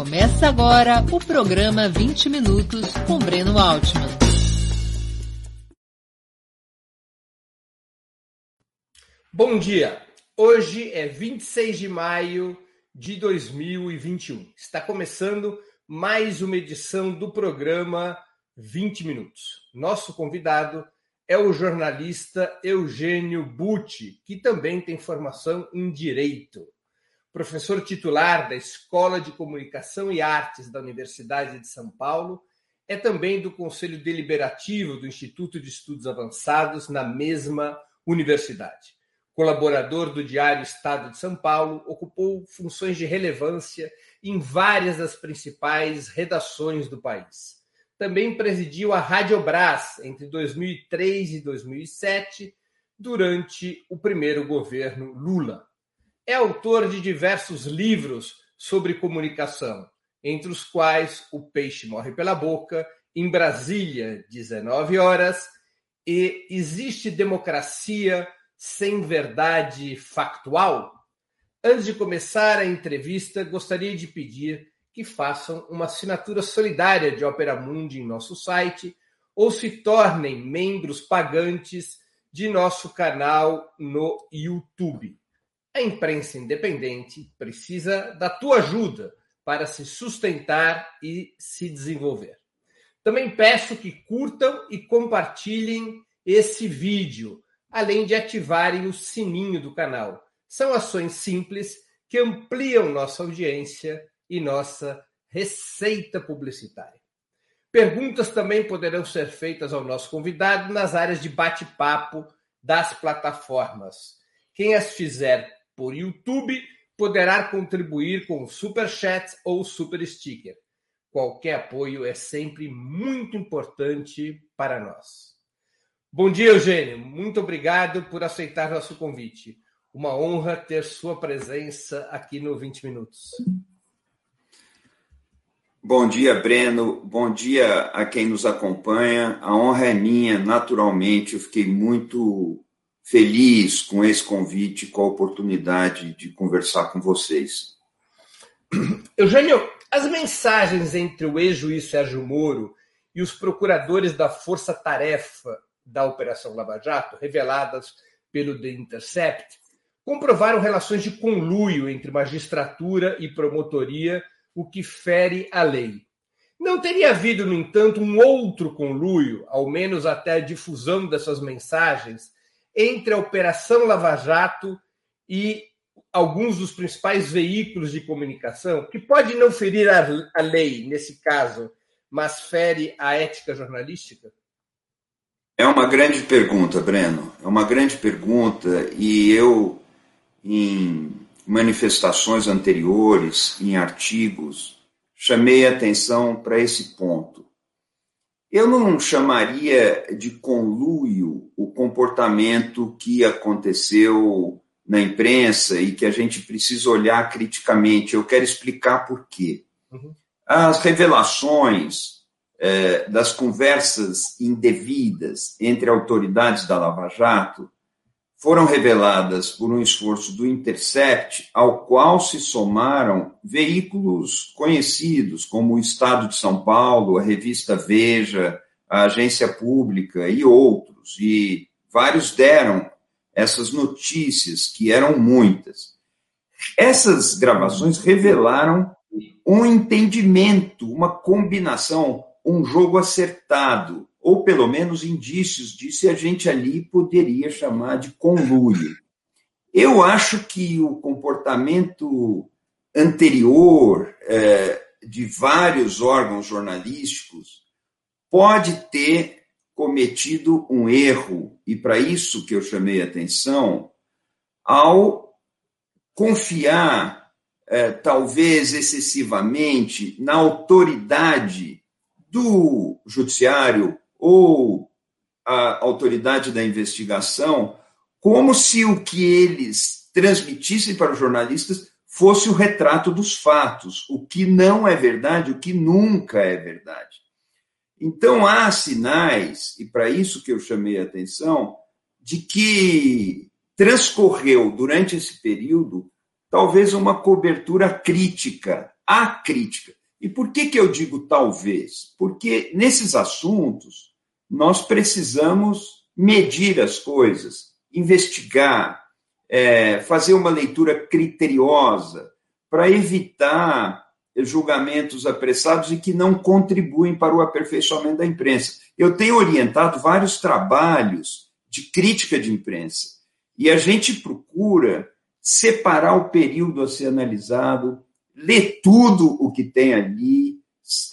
Começa agora o programa 20 Minutos com Breno Altman. Bom dia! Hoje é 26 de maio de 2021. Está começando mais uma edição do programa 20 Minutos. Nosso convidado é o jornalista Eugênio Butti, que também tem formação em Direito. Professor titular da Escola de Comunicação e Artes da Universidade de São Paulo, é também do Conselho Deliberativo do Instituto de Estudos Avançados na mesma universidade. Colaborador do Diário Estado de São Paulo, ocupou funções de relevância em várias das principais redações do país também presidiu a Rádio Brás entre 2003 e 2007, durante o primeiro governo Lula. É autor de diversos livros sobre comunicação, entre os quais O Peixe Morre pela Boca, Em Brasília, 19 horas, e Existe Democracia sem Verdade Factual? Antes de começar a entrevista, gostaria de pedir que façam uma assinatura solidária de Opera Mundi em nosso site ou se tornem membros pagantes de nosso canal no YouTube. A imprensa independente precisa da tua ajuda para se sustentar e se desenvolver. Também peço que curtam e compartilhem esse vídeo, além de ativarem o sininho do canal. São ações simples que ampliam nossa audiência e nossa receita publicitária. Perguntas também poderão ser feitas ao nosso convidado nas áreas de bate-papo das plataformas. Quem as fizer por YouTube poderá contribuir com super chat ou super sticker. Qualquer apoio é sempre muito importante para nós. Bom dia, Eugênio. Muito obrigado por aceitar nosso convite. Uma honra ter sua presença aqui no 20 Minutos. Bom dia, Breno. Bom dia a quem nos acompanha. A honra é minha, naturalmente. Eu fiquei muito feliz com esse convite, com a oportunidade de conversar com vocês. Eugênio, as mensagens entre o ex-juiz Sérgio Moro e os procuradores da Força Tarefa da Operação Lava Jato, reveladas pelo The Intercept, comprovaram relações de conluio entre magistratura e promotoria o que fere a lei. Não teria havido, no entanto, um outro conluio, ao menos até a difusão dessas mensagens, entre a Operação Lava Jato e alguns dos principais veículos de comunicação, que pode não ferir a, a lei, nesse caso, mas fere a ética jornalística? É uma grande pergunta, Breno. É uma grande pergunta e eu, em manifestações anteriores, em artigos, chamei atenção para esse ponto. Eu não chamaria de conluio o comportamento que aconteceu na imprensa e que a gente precisa olhar criticamente. Eu quero explicar por quê. Uhum. As revelações eh, das conversas indevidas entre autoridades da Lava Jato foram reveladas por um esforço do Intercept, ao qual se somaram veículos conhecidos, como o Estado de São Paulo, a revista Veja, a Agência Pública e outros. E vários deram essas notícias, que eram muitas. Essas gravações revelaram um entendimento, uma combinação, um jogo acertado ou pelo menos indícios disso, e a gente ali poderia chamar de conluio. Eu acho que o comportamento anterior é, de vários órgãos jornalísticos pode ter cometido um erro, e para isso que eu chamei atenção, ao confiar, é, talvez excessivamente, na autoridade do judiciário ou a autoridade da investigação como se o que eles transmitissem para os jornalistas fosse o retrato dos fatos, o que não é verdade, o que nunca é verdade. Então há sinais, e para isso que eu chamei a atenção, de que transcorreu durante esse período talvez uma cobertura crítica a crítica. E por que, que eu digo talvez? Porque nesses assuntos nós precisamos medir as coisas, investigar, é, fazer uma leitura criteriosa para evitar julgamentos apressados e que não contribuem para o aperfeiçoamento da imprensa. Eu tenho orientado vários trabalhos de crítica de imprensa e a gente procura separar o período a ser analisado, ler tudo o que tem ali,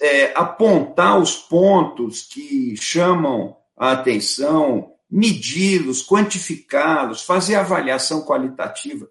é, apontar os pontos que chamam a atenção, medi-los, quantificá-los, fazer avaliação qualitativa.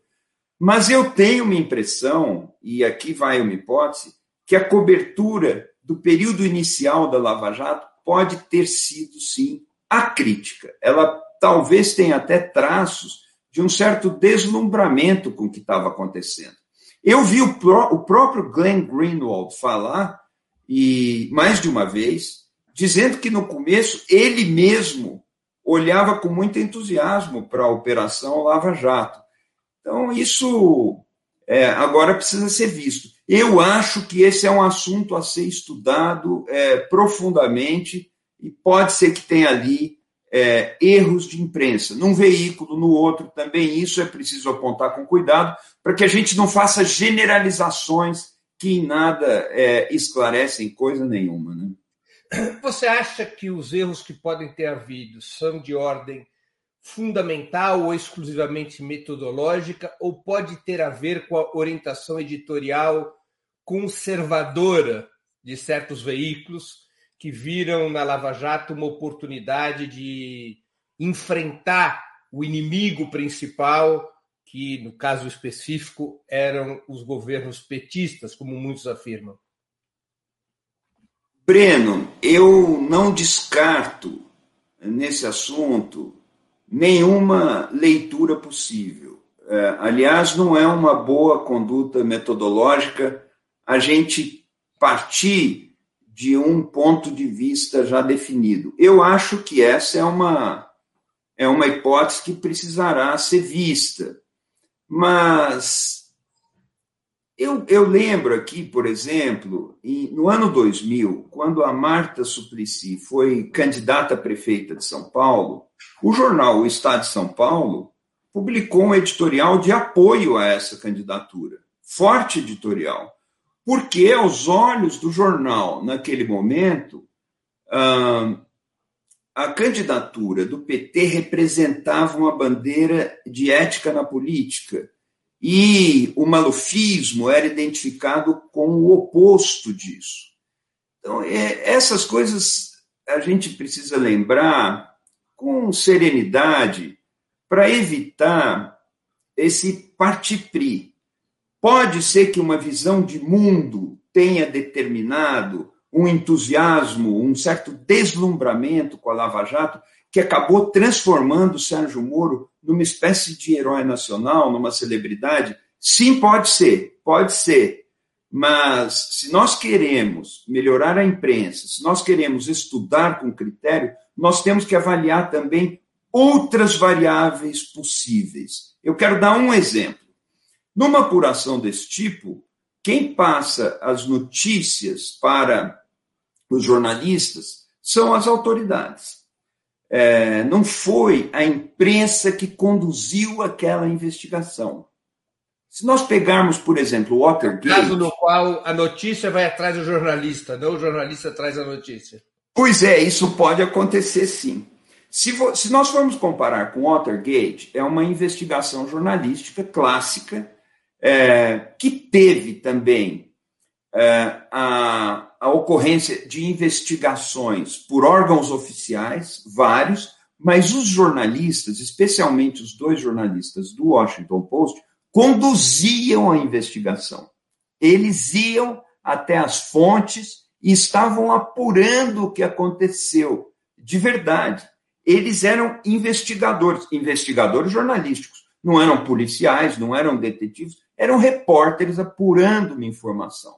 Mas eu tenho uma impressão, e aqui vai uma hipótese, que a cobertura do período inicial da Lava Jato pode ter sido, sim, a crítica. Ela talvez tenha até traços de um certo deslumbramento com o que estava acontecendo. Eu vi o, pró o próprio Glenn Greenwald falar, e mais de uma vez, dizendo que no começo ele mesmo olhava com muito entusiasmo para a Operação Lava Jato. Então, isso é, agora precisa ser visto. Eu acho que esse é um assunto a ser estudado é, profundamente e pode ser que tenha ali é, erros de imprensa, num veículo, no outro também. Isso é preciso apontar com cuidado, para que a gente não faça generalizações que em nada é, esclarecem coisa nenhuma. Né? Você acha que os erros que podem ter havido são de ordem fundamental ou exclusivamente metodológica, ou pode ter a ver com a orientação editorial conservadora de certos veículos que viram na Lava Jato uma oportunidade de enfrentar o inimigo principal, que no caso específico eram os governos petistas, como muitos afirmam. Breno, eu não descarto nesse assunto nenhuma leitura possível. É, aliás, não é uma boa conduta metodológica a gente partir de um ponto de vista já definido. Eu acho que essa é uma, é uma hipótese que precisará ser vista. Mas eu, eu lembro aqui, por exemplo, em, no ano 2000, quando a Marta Suplicy foi candidata a prefeita de São Paulo, o jornal O Estado de São Paulo publicou um editorial de apoio a essa candidatura. Forte editorial porque, aos olhos do jornal, naquele momento, a candidatura do PT representava uma bandeira de ética na política e o malufismo era identificado com o oposto disso. Então, é, essas coisas a gente precisa lembrar com serenidade para evitar esse partipri Pode ser que uma visão de mundo tenha determinado um entusiasmo, um certo deslumbramento com a Lava Jato, que acabou transformando o Sérgio Moro numa espécie de herói nacional, numa celebridade? Sim, pode ser, pode ser. Mas se nós queremos melhorar a imprensa, se nós queremos estudar com critério, nós temos que avaliar também outras variáveis possíveis. Eu quero dar um exemplo. Numa apuração desse tipo, quem passa as notícias para os jornalistas são as autoridades. É, não foi a imprensa que conduziu aquela investigação. Se nós pegarmos, por exemplo, o Watergate. Caso no qual a notícia vai atrás do jornalista, não o jornalista traz a notícia. Pois é, isso pode acontecer sim. Se, se nós formos comparar com Watergate, é uma investigação jornalística clássica é, que teve também é, a, a ocorrência de investigações por órgãos oficiais, vários, mas os jornalistas, especialmente os dois jornalistas do Washington Post, conduziam a investigação. Eles iam até as fontes e estavam apurando o que aconteceu de verdade. Eles eram investigadores, investigadores jornalísticos, não eram policiais, não eram detetives, eram repórteres apurando uma informação.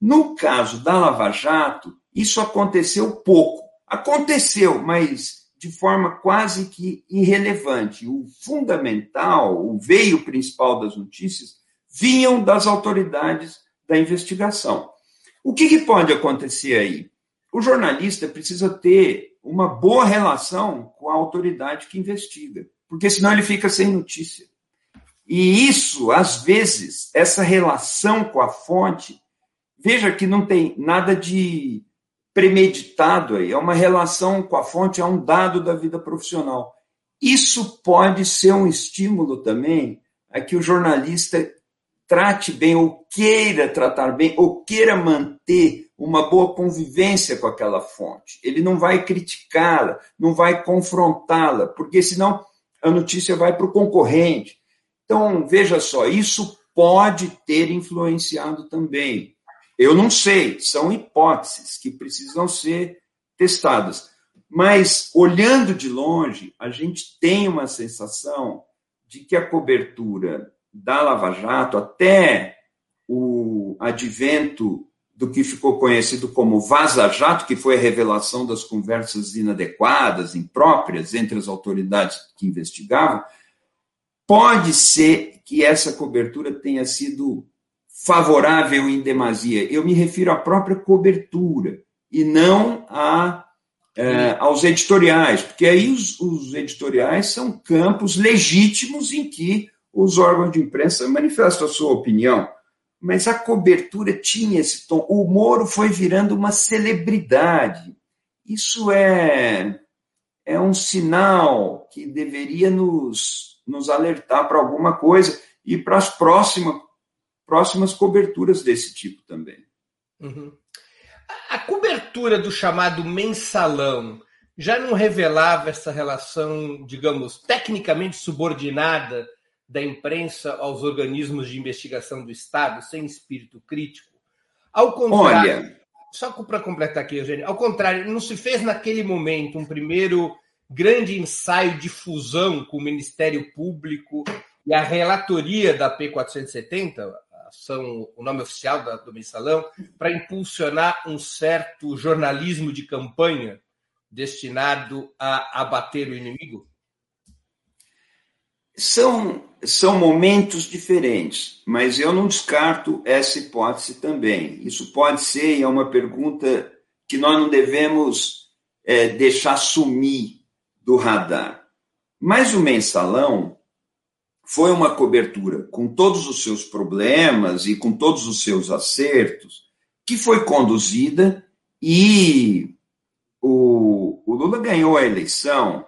No caso da Lava Jato, isso aconteceu pouco. Aconteceu, mas de forma quase que irrelevante. O fundamental, o veio principal das notícias, vinham das autoridades da investigação. O que, que pode acontecer aí? O jornalista precisa ter uma boa relação com a autoridade que investiga, porque senão ele fica sem notícia. E isso, às vezes, essa relação com a fonte, veja que não tem nada de premeditado aí, é uma relação com a fonte, é um dado da vida profissional. Isso pode ser um estímulo também a que o jornalista trate bem, ou queira tratar bem, ou queira manter uma boa convivência com aquela fonte. Ele não vai criticá-la, não vai confrontá-la, porque senão a notícia vai para o concorrente. Então, veja só, isso pode ter influenciado também. Eu não sei, são hipóteses que precisam ser testadas. Mas, olhando de longe, a gente tem uma sensação de que a cobertura da Lava Jato, até o advento do que ficou conhecido como Vaza Jato, que foi a revelação das conversas inadequadas, impróprias entre as autoridades que investigavam, pode ser que essa cobertura tenha sido favorável em demasia. Eu me refiro à própria cobertura e não a, é, aos editoriais, porque aí os, os editoriais são campos legítimos em que os órgãos de imprensa manifestam a sua opinião, mas a cobertura tinha esse tom. O Moro foi virando uma celebridade. Isso é, é um sinal que deveria nos, nos alertar para alguma coisa e para as próximas, próximas coberturas desse tipo também. Uhum. A cobertura do chamado mensalão já não revelava essa relação, digamos, tecnicamente subordinada da imprensa aos organismos de investigação do Estado, sem espírito crítico. Ao contrário, Olha... só para completar aqui, Eugênio, ao contrário, não se fez naquele momento um primeiro grande ensaio de fusão com o Ministério Público e a relatoria da P470, são o nome oficial do mensalão, para impulsionar um certo jornalismo de campanha destinado a abater o inimigo? São, são momentos diferentes, mas eu não descarto essa hipótese também. Isso pode ser, e é uma pergunta que nós não devemos é, deixar sumir do radar. Mas o mensalão foi uma cobertura com todos os seus problemas e com todos os seus acertos, que foi conduzida e o, o Lula ganhou a eleição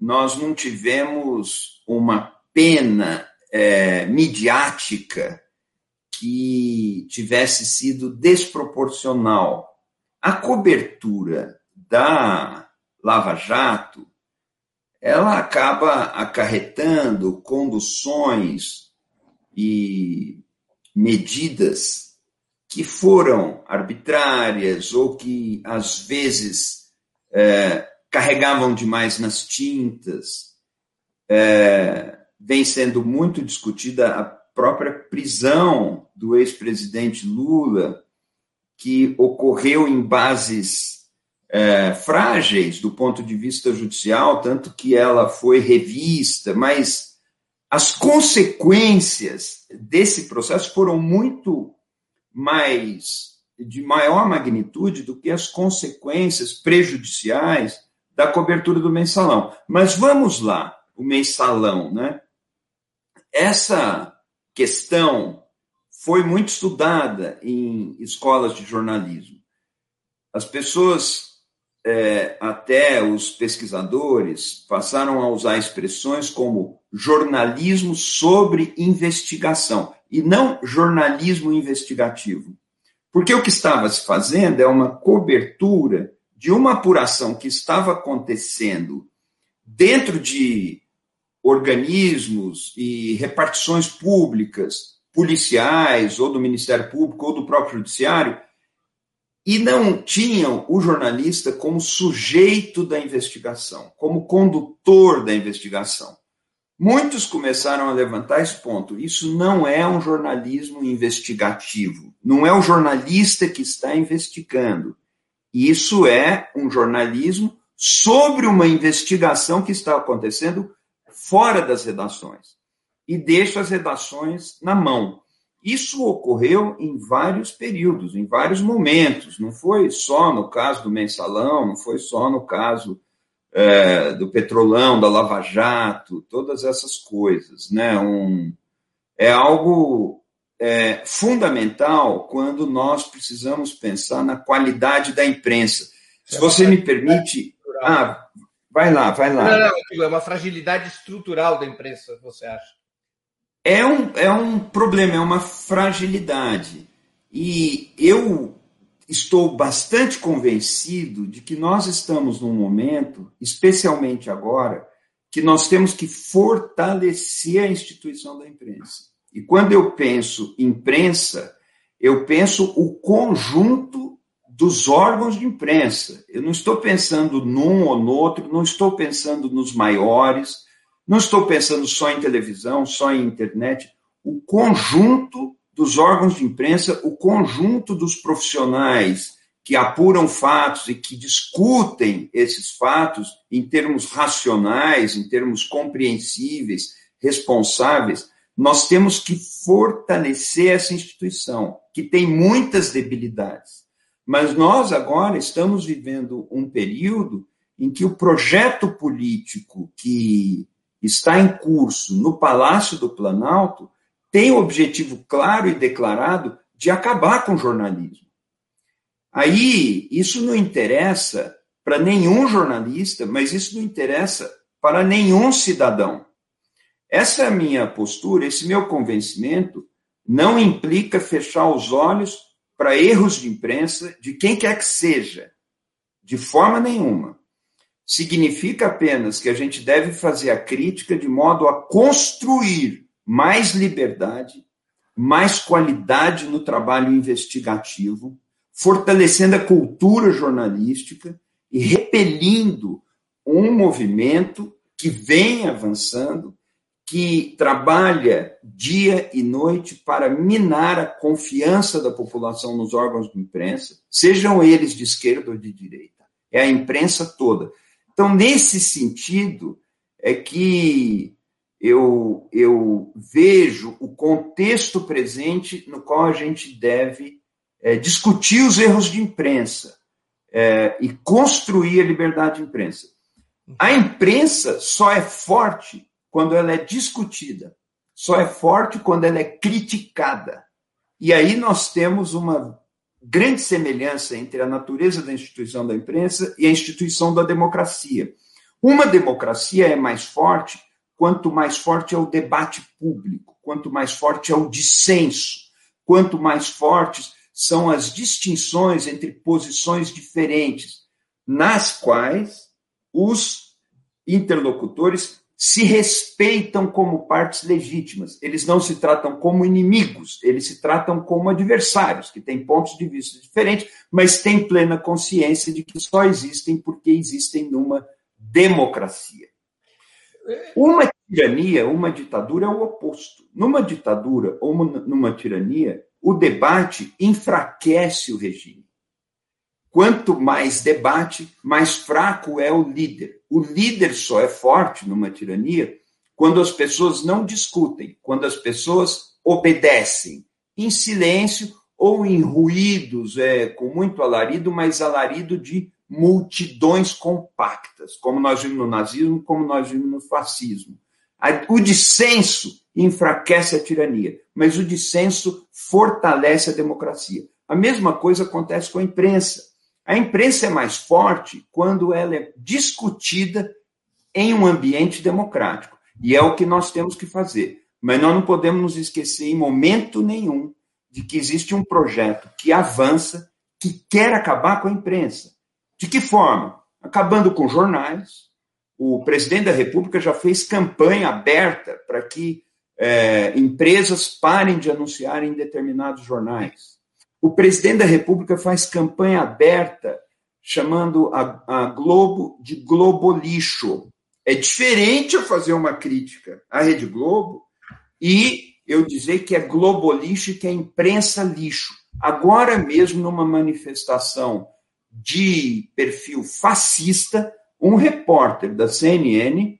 nós não tivemos uma pena é, midiática que tivesse sido desproporcional. A cobertura da Lava Jato ela acaba acarretando conduções e medidas que foram arbitrárias ou que às vezes é, carregavam demais nas tintas. É, vem sendo muito discutida a própria prisão do ex-presidente Lula, que ocorreu em bases é, frágeis do ponto de vista judicial, tanto que ela foi revista, mas as consequências desse processo foram muito mais de maior magnitude do que as consequências prejudiciais da cobertura do mensalão. Mas vamos lá, o mensalão, né? Essa questão foi muito estudada em escolas de jornalismo. As pessoas, é, até os pesquisadores, passaram a usar expressões como jornalismo sobre investigação e não jornalismo investigativo. Porque o que estava se fazendo é uma cobertura de uma apuração que estava acontecendo dentro de organismos e repartições públicas, policiais, ou do Ministério Público, ou do próprio Judiciário, e não tinham o jornalista como sujeito da investigação, como condutor da investigação. Muitos começaram a levantar esse ponto. Isso não é um jornalismo investigativo. Não é o jornalista que está investigando. Isso é um jornalismo sobre uma investigação que está acontecendo fora das redações e deixa as redações na mão. Isso ocorreu em vários períodos, em vários momentos. Não foi só no caso do mensalão, não foi só no caso é, do petrolão, da Lava Jato, todas essas coisas. Né? Um, é algo é, fundamental quando nós precisamos pensar na qualidade da imprensa. Se você me permite. Ah, vai lá, vai lá. Não, não, é uma fragilidade estrutural da imprensa, você acha? É um, é um problema, é uma fragilidade. E eu estou bastante convencido de que nós estamos num momento, especialmente agora, que nós temos que fortalecer a instituição da imprensa. E quando eu penso imprensa, eu penso o conjunto dos órgãos de imprensa. Eu não estou pensando num ou no outro, não estou pensando nos maiores, não estou pensando só em televisão, só em internet. O conjunto dos órgãos de imprensa, o conjunto dos profissionais que apuram fatos e que discutem esses fatos em termos racionais, em termos compreensíveis, responsáveis, nós temos que fortalecer essa instituição, que tem muitas debilidades. Mas nós agora estamos vivendo um período em que o projeto político que está em curso no Palácio do Planalto tem o objetivo claro e declarado de acabar com o jornalismo. Aí, isso não interessa para nenhum jornalista, mas isso não interessa para nenhum cidadão. Essa é a minha postura, esse meu convencimento não implica fechar os olhos para erros de imprensa de quem quer que seja, de forma nenhuma. Significa apenas que a gente deve fazer a crítica de modo a construir mais liberdade, mais qualidade no trabalho investigativo, fortalecendo a cultura jornalística e repelindo um movimento que vem avançando que trabalha dia e noite para minar a confiança da população nos órgãos de imprensa, sejam eles de esquerda ou de direita. É a imprensa toda. Então, nesse sentido, é que eu, eu vejo o contexto presente no qual a gente deve é, discutir os erros de imprensa é, e construir a liberdade de imprensa. A imprensa só é forte quando ela é discutida, só é forte quando ela é criticada. E aí nós temos uma grande semelhança entre a natureza da instituição da imprensa e a instituição da democracia. Uma democracia é mais forte quanto mais forte é o debate público, quanto mais forte é o dissenso, quanto mais fortes são as distinções entre posições diferentes, nas quais os interlocutores se respeitam como partes legítimas. Eles não se tratam como inimigos, eles se tratam como adversários, que têm pontos de vista diferentes, mas têm plena consciência de que só existem porque existem numa democracia. Uma tirania, uma ditadura é o oposto. Numa ditadura ou numa tirania, o debate enfraquece o regime. Quanto mais debate, mais fraco é o líder. O líder só é forte numa tirania quando as pessoas não discutem, quando as pessoas obedecem em silêncio ou em ruídos, é, com muito alarido, mas alarido de multidões compactas, como nós vimos no nazismo, como nós vimos no fascismo. O dissenso enfraquece a tirania, mas o dissenso fortalece a democracia. A mesma coisa acontece com a imprensa. A imprensa é mais forte quando ela é discutida em um ambiente democrático. E é o que nós temos que fazer. Mas nós não podemos nos esquecer em momento nenhum de que existe um projeto que avança, que quer acabar com a imprensa. De que forma? Acabando com jornais. O presidente da República já fez campanha aberta para que é, empresas parem de anunciar em determinados jornais. O presidente da República faz campanha aberta chamando a, a Globo de Globo lixo. É diferente eu fazer uma crítica à Rede Globo e eu dizer que é Globo lixo e que é imprensa lixo. Agora mesmo, numa manifestação de perfil fascista, um repórter da CNN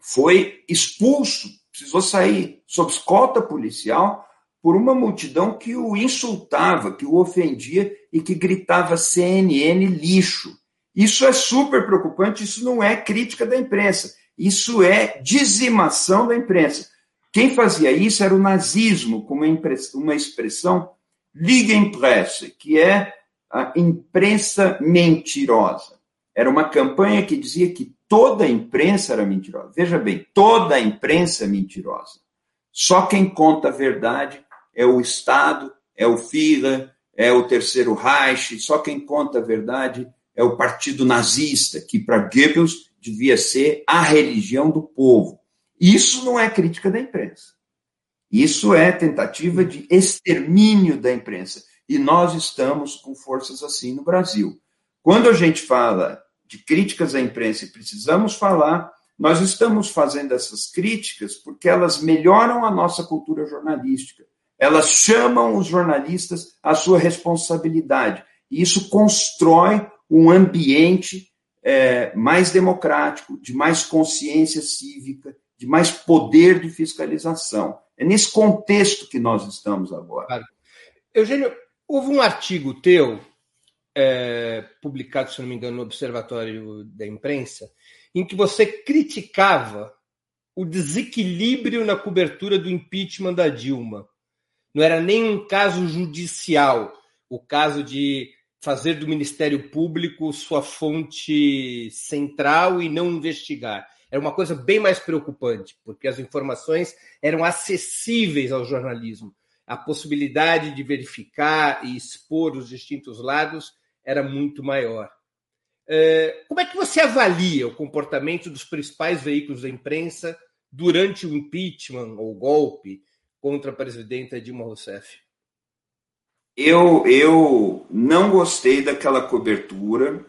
foi expulso, precisou sair sob escolta policial por uma multidão que o insultava, que o ofendia e que gritava CNN lixo. Isso é super preocupante, isso não é crítica da imprensa, isso é dizimação da imprensa. Quem fazia isso era o nazismo, com uma expressão Lügenpresse, que é a imprensa mentirosa. Era uma campanha que dizia que toda a imprensa era mentirosa. Veja bem, toda a imprensa é mentirosa. Só quem conta a verdade é o Estado, é o Führer, é o Terceiro Reich, só quem conta a verdade é o partido nazista, que para Goebbels devia ser a religião do povo. Isso não é crítica da imprensa. Isso é tentativa de extermínio da imprensa. E nós estamos com forças assim no Brasil. Quando a gente fala de críticas à imprensa e precisamos falar, nós estamos fazendo essas críticas porque elas melhoram a nossa cultura jornalística. Elas chamam os jornalistas à sua responsabilidade. E isso constrói um ambiente é, mais democrático, de mais consciência cívica, de mais poder de fiscalização. É nesse contexto que nós estamos agora. Claro. Eugênio, houve um artigo teu, é, publicado, se não me engano, no Observatório da Imprensa, em que você criticava o desequilíbrio na cobertura do impeachment da Dilma. Não era nem um caso judicial, o caso de fazer do Ministério Público sua fonte central e não investigar. Era uma coisa bem mais preocupante, porque as informações eram acessíveis ao jornalismo. A possibilidade de verificar e expor os distintos lados era muito maior. É, como é que você avalia o comportamento dos principais veículos da imprensa durante o impeachment ou golpe contra a presidenta Dilma Rousseff? Eu, eu não gostei daquela cobertura,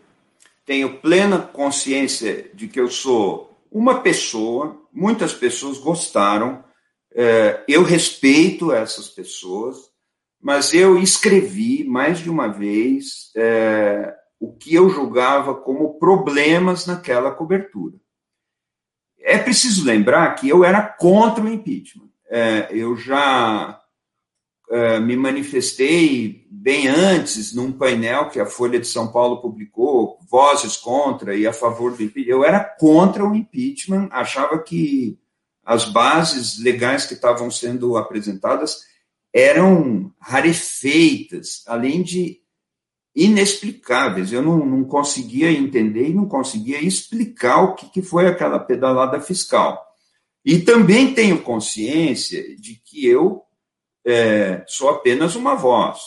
tenho plena consciência de que eu sou uma pessoa, muitas pessoas gostaram, é, eu respeito essas pessoas, mas eu escrevi mais de uma vez é, o que eu julgava como problemas naquela cobertura. É preciso lembrar que eu era contra o impeachment. É, eu já uh, me manifestei bem antes num painel que a Folha de São Paulo publicou, vozes contra e a favor do impeachment. Eu era contra o impeachment, achava que as bases legais que estavam sendo apresentadas eram rarefeitas, além de inexplicáveis. Eu não, não conseguia entender e não conseguia explicar o que, que foi aquela pedalada fiscal. E também tenho consciência de que eu é, sou apenas uma voz.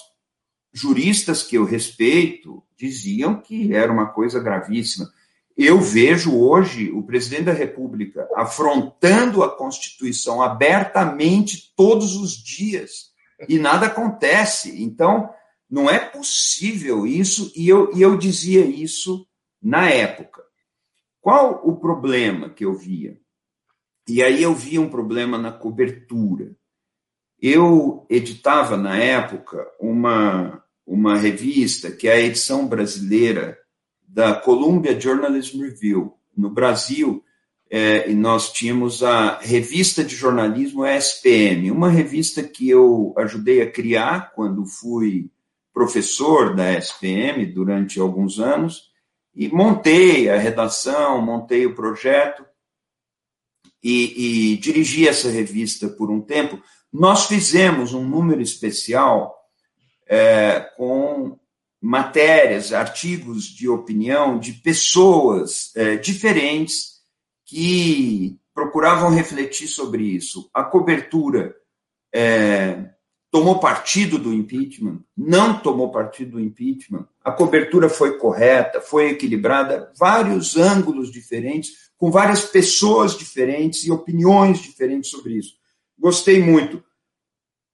Juristas que eu respeito diziam que era uma coisa gravíssima. Eu vejo hoje o presidente da República afrontando a Constituição abertamente todos os dias e nada acontece. Então, não é possível isso, e eu, e eu dizia isso na época. Qual o problema que eu via? E aí eu via um problema na cobertura. Eu editava, na época, uma, uma revista, que é a edição brasileira da Columbia Journalism Review. No Brasil, é, nós tínhamos a Revista de Jornalismo SPM, uma revista que eu ajudei a criar quando fui professor da SPM durante alguns anos, e montei a redação, montei o projeto e, e dirigi essa revista por um tempo nós fizemos um número especial é, com matérias, artigos de opinião de pessoas é, diferentes que procuravam refletir sobre isso. A cobertura é, tomou partido do impeachment, não tomou partido do impeachment, a cobertura foi correta, foi equilibrada, vários ângulos diferentes, com várias pessoas diferentes e opiniões diferentes sobre isso. Gostei muito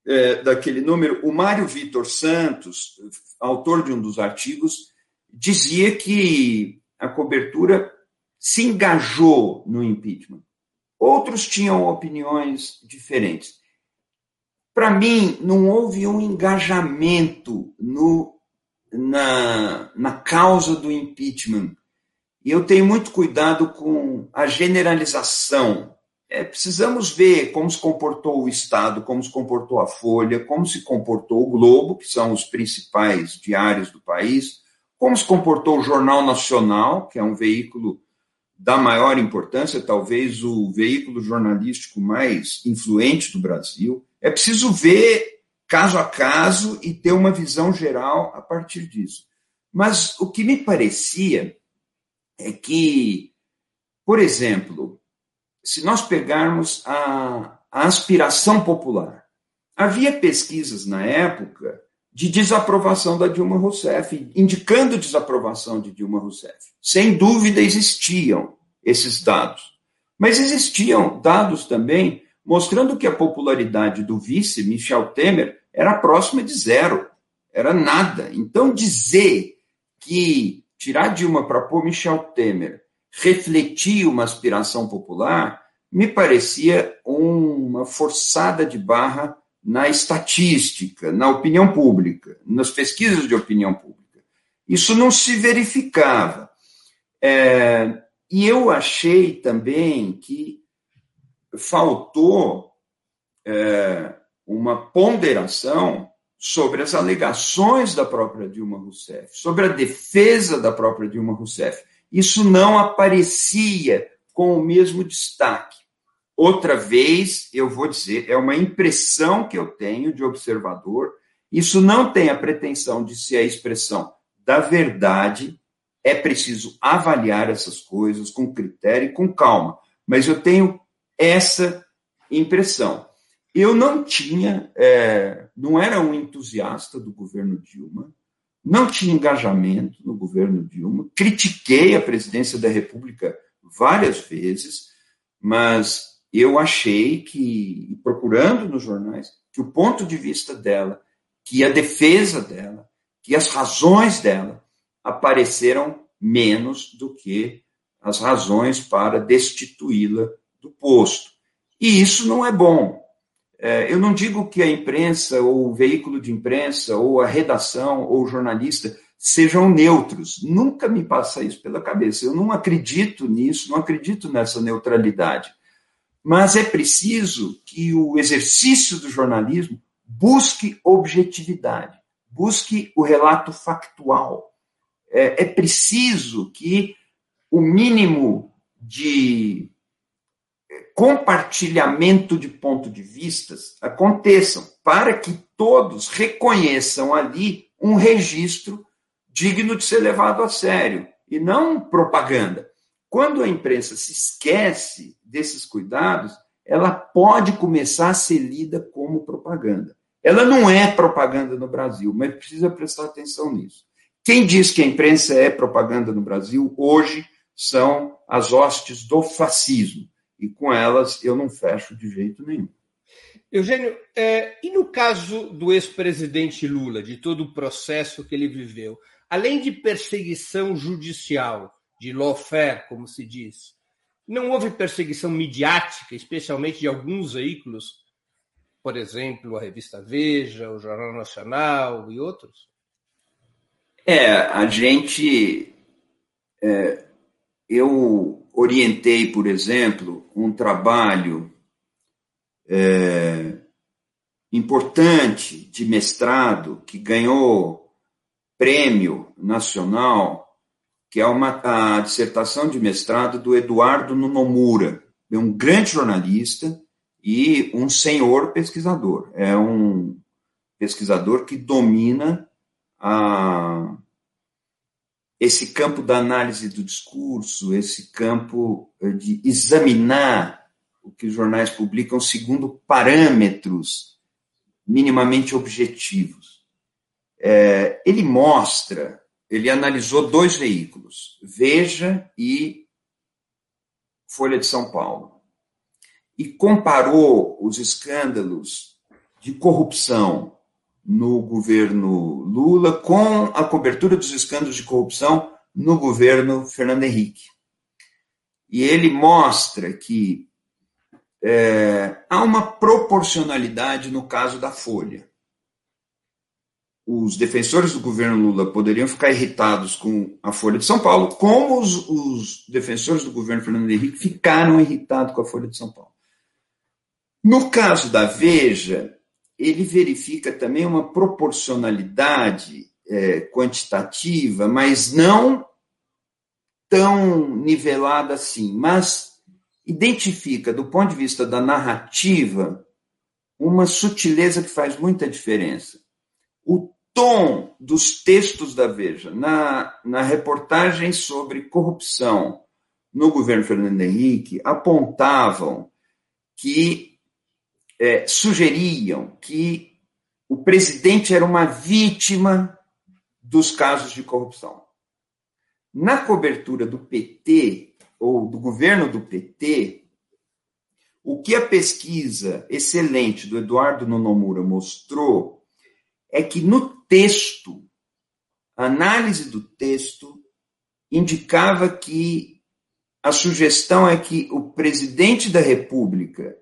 é, daquele número. O Mário Vitor Santos, autor de um dos artigos, dizia que a cobertura se engajou no impeachment. Outros tinham opiniões diferentes. Para mim, não houve um engajamento no, na, na causa do impeachment. E eu tenho muito cuidado com a generalização é, precisamos ver como se comportou o Estado, como se comportou a Folha, como se comportou o Globo, que são os principais diários do país, como se comportou o Jornal Nacional, que é um veículo da maior importância, talvez o veículo jornalístico mais influente do Brasil. É preciso ver caso a caso e ter uma visão geral a partir disso. Mas o que me parecia é que, por exemplo, se nós pegarmos a, a aspiração popular, havia pesquisas na época de desaprovação da Dilma Rousseff, indicando desaprovação de Dilma Rousseff. Sem dúvida existiam esses dados. Mas existiam dados também mostrando que a popularidade do vice, Michel Temer, era próxima de zero, era nada. Então, dizer que tirar Dilma para pôr Michel Temer refletia uma aspiração popular me parecia uma forçada de barra na estatística, na opinião pública, nas pesquisas de opinião pública. Isso não se verificava. É, e eu achei também que faltou é, uma ponderação sobre as alegações da própria Dilma Rousseff, sobre a defesa da própria Dilma Rousseff. Isso não aparecia com o mesmo destaque. Outra vez, eu vou dizer, é uma impressão que eu tenho de observador. Isso não tem a pretensão de ser a expressão da verdade. É preciso avaliar essas coisas com critério e com calma. Mas eu tenho essa impressão. Eu não tinha, é, não era um entusiasta do governo Dilma, não tinha engajamento no governo Dilma, critiquei a presidência da República várias vezes, mas eu achei que, procurando nos jornais, que o ponto de vista dela, que a defesa dela, que as razões dela apareceram menos do que as razões para destituí-la do posto. E isso não é bom. É, eu não digo que a imprensa, ou o veículo de imprensa, ou a redação, ou o jornalista sejam neutros. Nunca me passa isso pela cabeça. Eu não acredito nisso, não acredito nessa neutralidade mas é preciso que o exercício do jornalismo busque objetividade, busque o relato factual. É, é preciso que o mínimo de compartilhamento de ponto de vistas aconteçam para que todos reconheçam ali um registro digno de ser levado a sério e não propaganda. Quando a imprensa se esquece desses cuidados, ela pode começar a ser lida como propaganda. Ela não é propaganda no Brasil, mas precisa prestar atenção nisso. Quem diz que a imprensa é propaganda no Brasil hoje são as hostes do fascismo. E com elas eu não fecho de jeito nenhum. Eugênio, é, e no caso do ex-presidente Lula, de todo o processo que ele viveu, além de perseguição judicial, de lawfare, como se diz. Não houve perseguição midiática, especialmente de alguns veículos, por exemplo, a revista Veja, o Jornal Nacional e outros? É, a gente. É, eu orientei, por exemplo, um trabalho é, importante de mestrado que ganhou prêmio nacional que é uma a dissertação de mestrado do Eduardo Nunomura, é um grande jornalista e um senhor pesquisador. É um pesquisador que domina a, esse campo da análise do discurso, esse campo de examinar o que os jornais publicam segundo parâmetros minimamente objetivos. É, ele mostra ele analisou dois veículos, Veja e Folha de São Paulo, e comparou os escândalos de corrupção no governo Lula com a cobertura dos escândalos de corrupção no governo Fernando Henrique. E ele mostra que é, há uma proporcionalidade no caso da Folha os defensores do governo Lula poderiam ficar irritados com a Folha de São Paulo, como os, os defensores do governo Fernando Henrique ficaram irritados com a Folha de São Paulo. No caso da Veja, ele verifica também uma proporcionalidade é, quantitativa, mas não tão nivelada assim, mas identifica, do ponto de vista da narrativa, uma sutileza que faz muita diferença. O tom dos textos da Veja na, na reportagem sobre corrupção no governo Fernando Henrique apontavam que é, sugeriam que o presidente era uma vítima dos casos de corrupção. Na cobertura do PT, ou do governo do PT, o que a pesquisa excelente do Eduardo Nonomura mostrou é que no texto, a análise do texto indicava que a sugestão é que o presidente da República,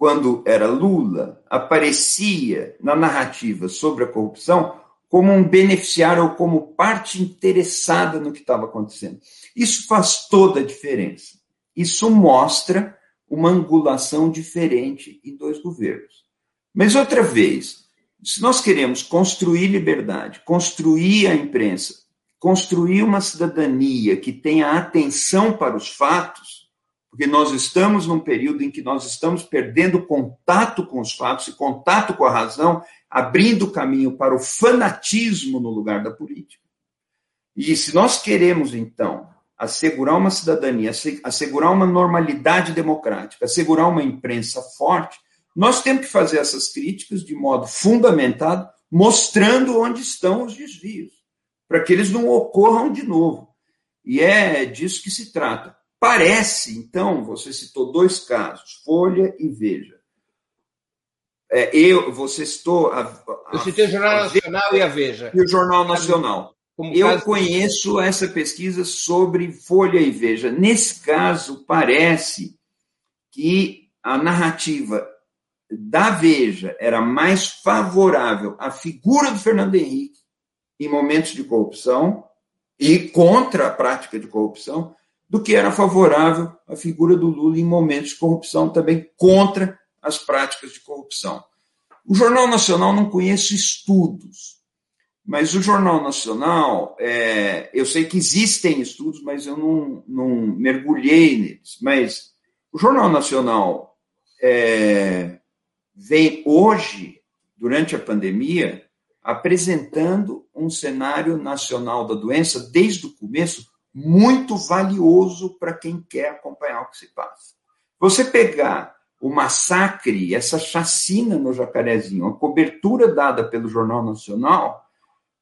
quando era Lula, aparecia na narrativa sobre a corrupção como um beneficiário ou como parte interessada no que estava acontecendo. Isso faz toda a diferença. Isso mostra uma angulação diferente em dois governos. Mas, outra vez, se nós queremos construir liberdade, construir a imprensa, construir uma cidadania que tenha atenção para os fatos, porque nós estamos num período em que nós estamos perdendo contato com os fatos e contato com a razão, abrindo caminho para o fanatismo no lugar da política. E se nós queremos, então, assegurar uma cidadania, assegurar uma normalidade democrática, assegurar uma imprensa forte, nós temos que fazer essas críticas de modo fundamentado, mostrando onde estão os desvios, para que eles não ocorram de novo. E é disso que se trata. Parece, então, você citou dois casos, Folha e Veja. É, eu, você citou. A, a, eu citei o Jornal Nacional e a Veja. E o Jornal Nacional. Como eu conheço essa pesquisa sobre Folha e Veja. Nesse caso, parece que a narrativa da Veja era mais favorável à figura do Fernando Henrique em momentos de corrupção e contra a prática de corrupção do que era favorável à figura do Lula em momentos de corrupção, também contra as práticas de corrupção. O Jornal Nacional não conheço estudos, mas o Jornal Nacional, é, eu sei que existem estudos, mas eu não, não mergulhei neles. Mas o Jornal Nacional é, vem hoje, durante a pandemia, apresentando um cenário nacional da doença desde o começo muito valioso para quem quer acompanhar o que se passa. Você pegar o massacre, essa chacina no Jacarezinho, a cobertura dada pelo Jornal Nacional,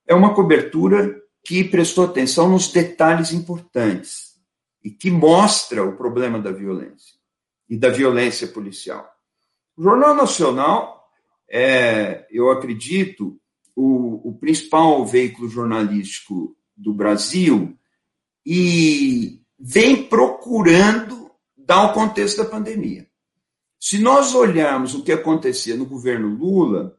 é uma cobertura que prestou atenção nos detalhes importantes e que mostra o problema da violência e da violência policial. O Jornal Nacional é, eu acredito, o, o principal veículo jornalístico do Brasil e vem procurando dar o contexto da pandemia. Se nós olharmos o que acontecia no governo Lula,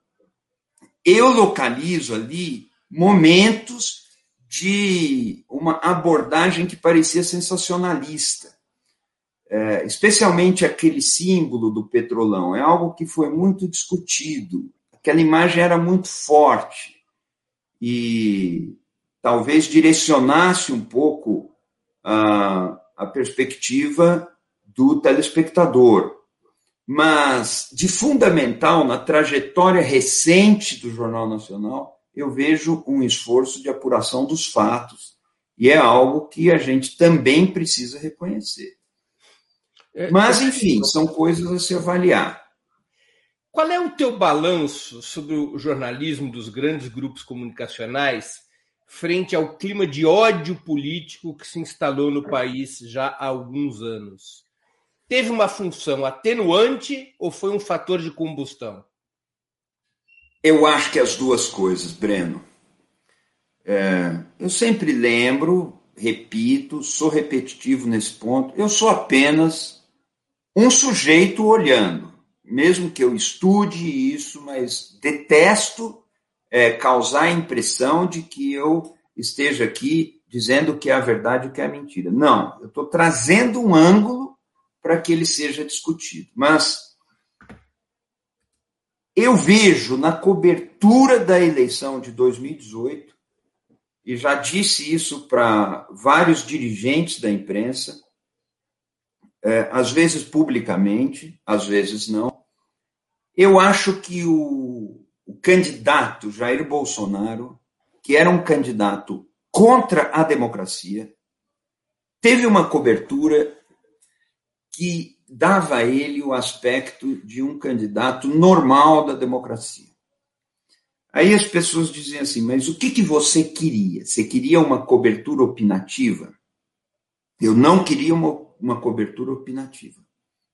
eu localizo ali momentos de uma abordagem que parecia sensacionalista. É, especialmente aquele símbolo do petrolão, é algo que foi muito discutido. Aquela imagem era muito forte. E talvez direcionasse um pouco a, a perspectiva do telespectador. Mas, de fundamental na trajetória recente do Jornal Nacional, eu vejo um esforço de apuração dos fatos. E é algo que a gente também precisa reconhecer. É, Mas, é enfim, são coisas a se avaliar. Qual é o teu balanço sobre o jornalismo dos grandes grupos comunicacionais frente ao clima de ódio político que se instalou no país já há alguns anos. Teve uma função atenuante ou foi um fator de combustão? Eu acho que as duas coisas, Breno. É, eu sempre lembro, repito, sou repetitivo nesse ponto, eu sou apenas um sujeito olhando. Mesmo que eu estude isso, mas detesto é, causar a impressão de que eu esteja aqui dizendo que é a verdade e que é a mentira. Não, eu estou trazendo um ângulo para que ele seja discutido. Mas eu vejo na cobertura da eleição de 2018, e já disse isso para vários dirigentes da imprensa, é, às vezes publicamente, às vezes não. Eu acho que o, o candidato Jair Bolsonaro, que era um candidato contra a democracia, teve uma cobertura que dava a ele o aspecto de um candidato normal da democracia. Aí as pessoas diziam assim: mas o que, que você queria? Você queria uma cobertura opinativa? Eu não queria uma, uma cobertura opinativa,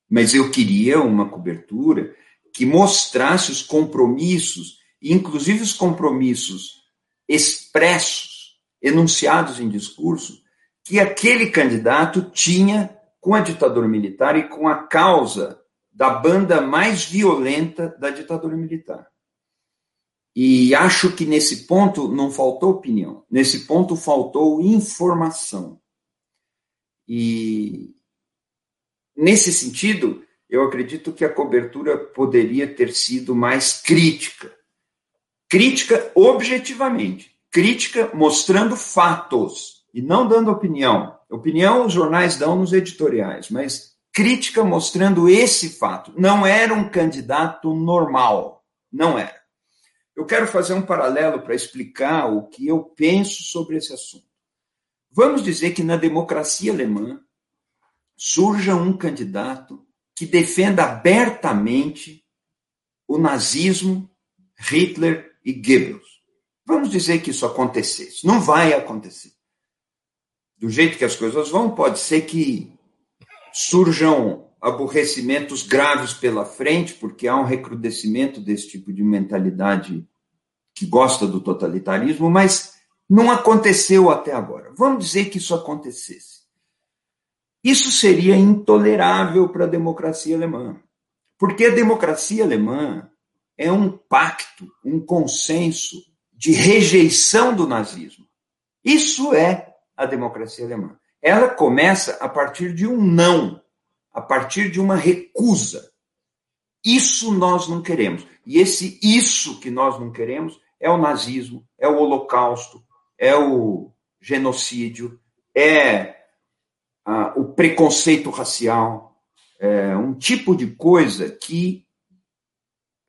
mas eu queria uma cobertura que mostrasse os compromissos, inclusive os compromissos expressos, enunciados em discurso, que aquele candidato tinha com a ditadura militar e com a causa da banda mais violenta da ditadura militar. E acho que nesse ponto não faltou opinião, nesse ponto faltou informação. E nesse sentido, eu acredito que a cobertura poderia ter sido mais crítica. Crítica objetivamente, crítica mostrando fatos e não dando opinião. Opinião os jornais dão nos editoriais, mas crítica mostrando esse fato. Não era um candidato normal, não era. Eu quero fazer um paralelo para explicar o que eu penso sobre esse assunto. Vamos dizer que na democracia alemã surja um candidato que defenda abertamente o nazismo, Hitler e Goebbels. Vamos dizer que isso acontecesse. Não vai acontecer. Do jeito que as coisas vão, pode ser que surjam aborrecimentos graves pela frente, porque há um recrudescimento desse tipo de mentalidade que gosta do totalitarismo, mas não aconteceu até agora. Vamos dizer que isso acontecesse. Isso seria intolerável para a democracia alemã, porque a democracia alemã é um pacto, um consenso de rejeição do nazismo. Isso é a democracia alemã. Ela começa a partir de um não a partir de uma recusa. Isso nós não queremos. E esse isso que nós não queremos é o nazismo, é o holocausto, é o genocídio, é ah, o preconceito racial, é um tipo de coisa que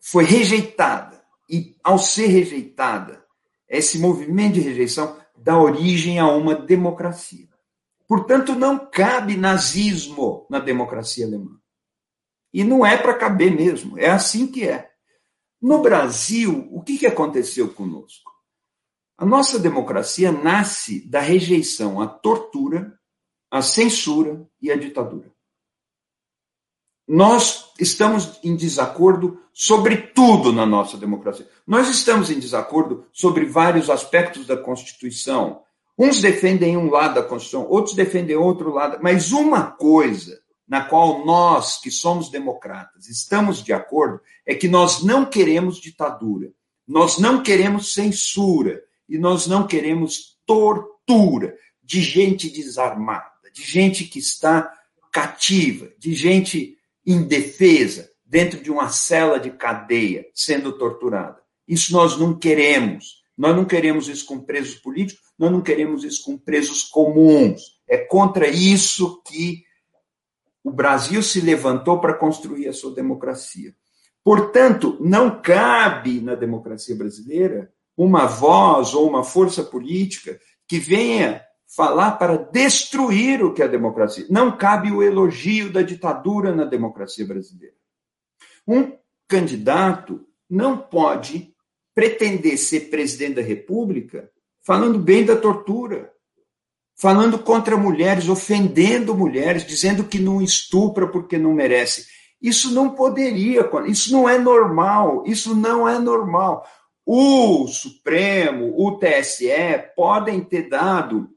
foi rejeitada. E ao ser rejeitada, esse movimento de rejeição dá origem a uma democracia. Portanto, não cabe nazismo na democracia alemã. E não é para caber mesmo, é assim que é. No Brasil, o que, que aconteceu conosco? A nossa democracia nasce da rejeição à tortura, à censura e à ditadura. Nós estamos em desacordo sobre tudo na nossa democracia. Nós estamos em desacordo sobre vários aspectos da Constituição, Uns defendem um lado da Constituição, outros defendem outro lado, mas uma coisa na qual nós, que somos democratas, estamos de acordo é que nós não queremos ditadura, nós não queremos censura e nós não queremos tortura de gente desarmada, de gente que está cativa, de gente indefesa, dentro de uma cela de cadeia, sendo torturada. Isso nós não queremos. Nós não queremos isso com presos políticos, nós não queremos isso com presos comuns. É contra isso que o Brasil se levantou para construir a sua democracia. Portanto, não cabe na democracia brasileira uma voz ou uma força política que venha falar para destruir o que é a democracia. Não cabe o elogio da ditadura na democracia brasileira. Um candidato não pode pretender ser presidente da República falando bem da tortura, falando contra mulheres, ofendendo mulheres, dizendo que não estupra porque não merece. Isso não poderia, isso não é normal, isso não é normal. O Supremo, o TSE podem ter dado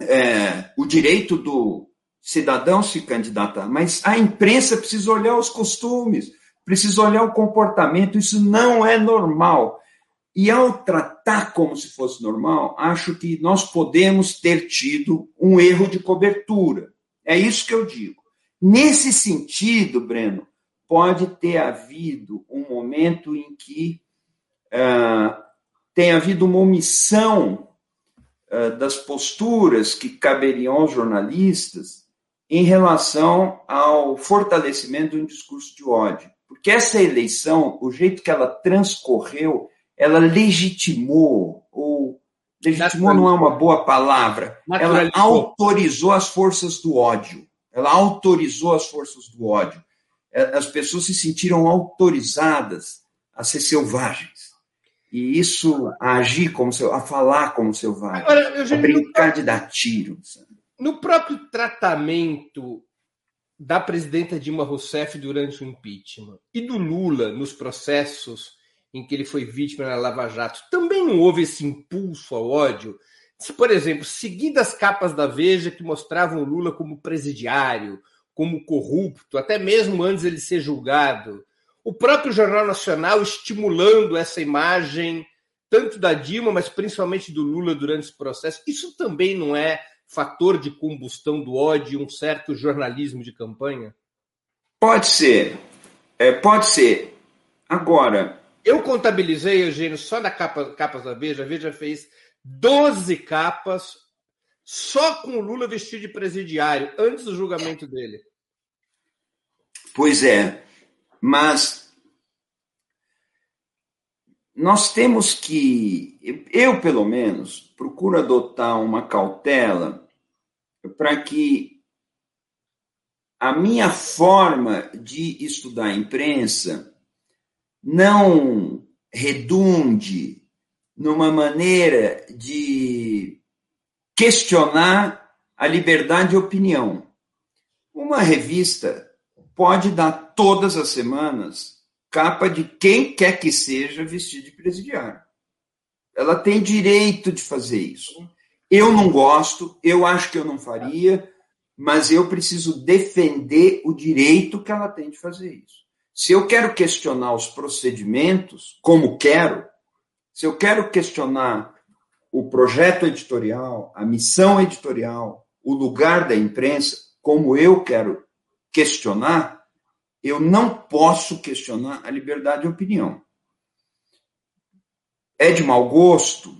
é, o direito do cidadão se candidatar, mas a imprensa precisa olhar os costumes, precisa olhar o comportamento, isso não é normal. E ao tratar como se fosse normal, acho que nós podemos ter tido um erro de cobertura. É isso que eu digo. Nesse sentido, Breno, pode ter havido um momento em que uh, tem havido uma omissão das posturas que caberiam aos jornalistas em relação ao fortalecimento de um discurso de ódio. Porque essa eleição, o jeito que ela transcorreu, ela legitimou, ou legitimou não é uma boa palavra, ela autorizou as forças do ódio. Ela autorizou as forças do ódio. É, as pessoas se sentiram autorizadas a ser selvagens. E isso, a agir como a falar como selvagem, Agora, a brincar de dar tiro. Sabe? No próprio tratamento da presidenta Dilma Rousseff durante o impeachment e do Lula nos processos em que ele foi vítima na Lava Jato, também não houve esse impulso ao ódio? Se, por exemplo, seguidas capas da Veja que mostravam o Lula como presidiário, como corrupto, até mesmo antes ele ser julgado, o próprio Jornal Nacional estimulando essa imagem, tanto da Dilma, mas principalmente do Lula durante esse processo, isso também não é fator de combustão do ódio, um certo jornalismo de campanha? Pode ser. É, pode ser. Agora. Eu contabilizei, Eugênio, só na capa, capas da Veja. A Veja fez 12 capas só com o Lula vestido de presidiário, antes do julgamento dele. Pois é. Mas nós temos que, eu pelo menos, procuro adotar uma cautela para que a minha forma de estudar a imprensa não redunde numa maneira de questionar a liberdade de opinião. Uma revista pode dar todas as semanas capa de quem quer que seja vestido de presidiário. Ela tem direito de fazer isso. Eu não gosto, eu acho que eu não faria, mas eu preciso defender o direito que ela tem de fazer isso. Se eu quero questionar os procedimentos, como quero, se eu quero questionar o projeto editorial, a missão editorial, o lugar da imprensa, como eu quero questionar, eu não posso questionar a liberdade de opinião. É de mau gosto,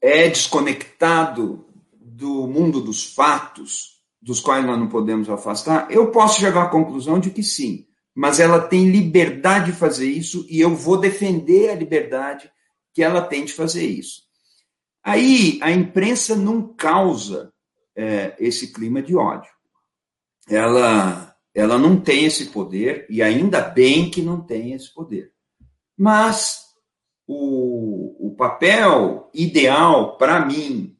é desconectado do mundo dos fatos, dos quais nós não podemos afastar. Eu posso chegar à conclusão de que sim, mas ela tem liberdade de fazer isso e eu vou defender a liberdade que ela tem de fazer isso. Aí a imprensa não causa é, esse clima de ódio. Ela ela não tem esse poder, e ainda bem que não tem esse poder. Mas o, o papel ideal, para mim,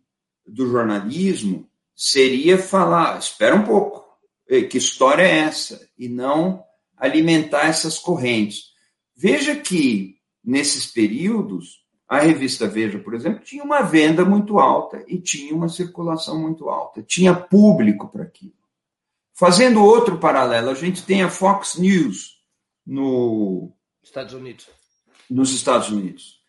do jornalismo seria falar: espera um pouco, que história é essa? E não alimentar essas correntes. Veja que, nesses períodos, a revista Veja, por exemplo, tinha uma venda muito alta e tinha uma circulação muito alta, tinha público para aquilo. Fazendo outro paralelo, a gente tem a Fox News no Estados Unidos. nos Estados Unidos,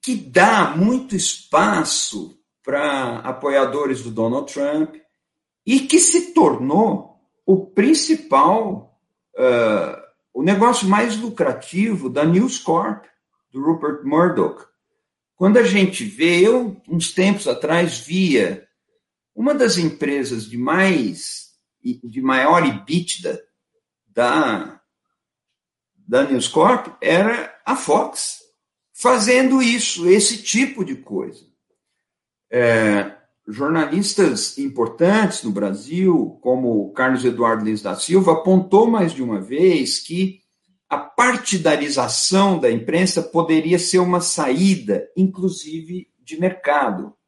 que dá muito espaço para apoiadores do Donald Trump e que se tornou o principal, uh, o negócio mais lucrativo da News Corp, do Rupert Murdoch. Quando a gente vê, eu, uns tempos atrás, via uma das empresas de mais de maior EBITDA da, da News Corp era a Fox, fazendo isso, esse tipo de coisa. É, jornalistas importantes no Brasil, como Carlos Eduardo Lins da Silva, apontou mais de uma vez que a partidarização da imprensa poderia ser uma saída, inclusive de mercado.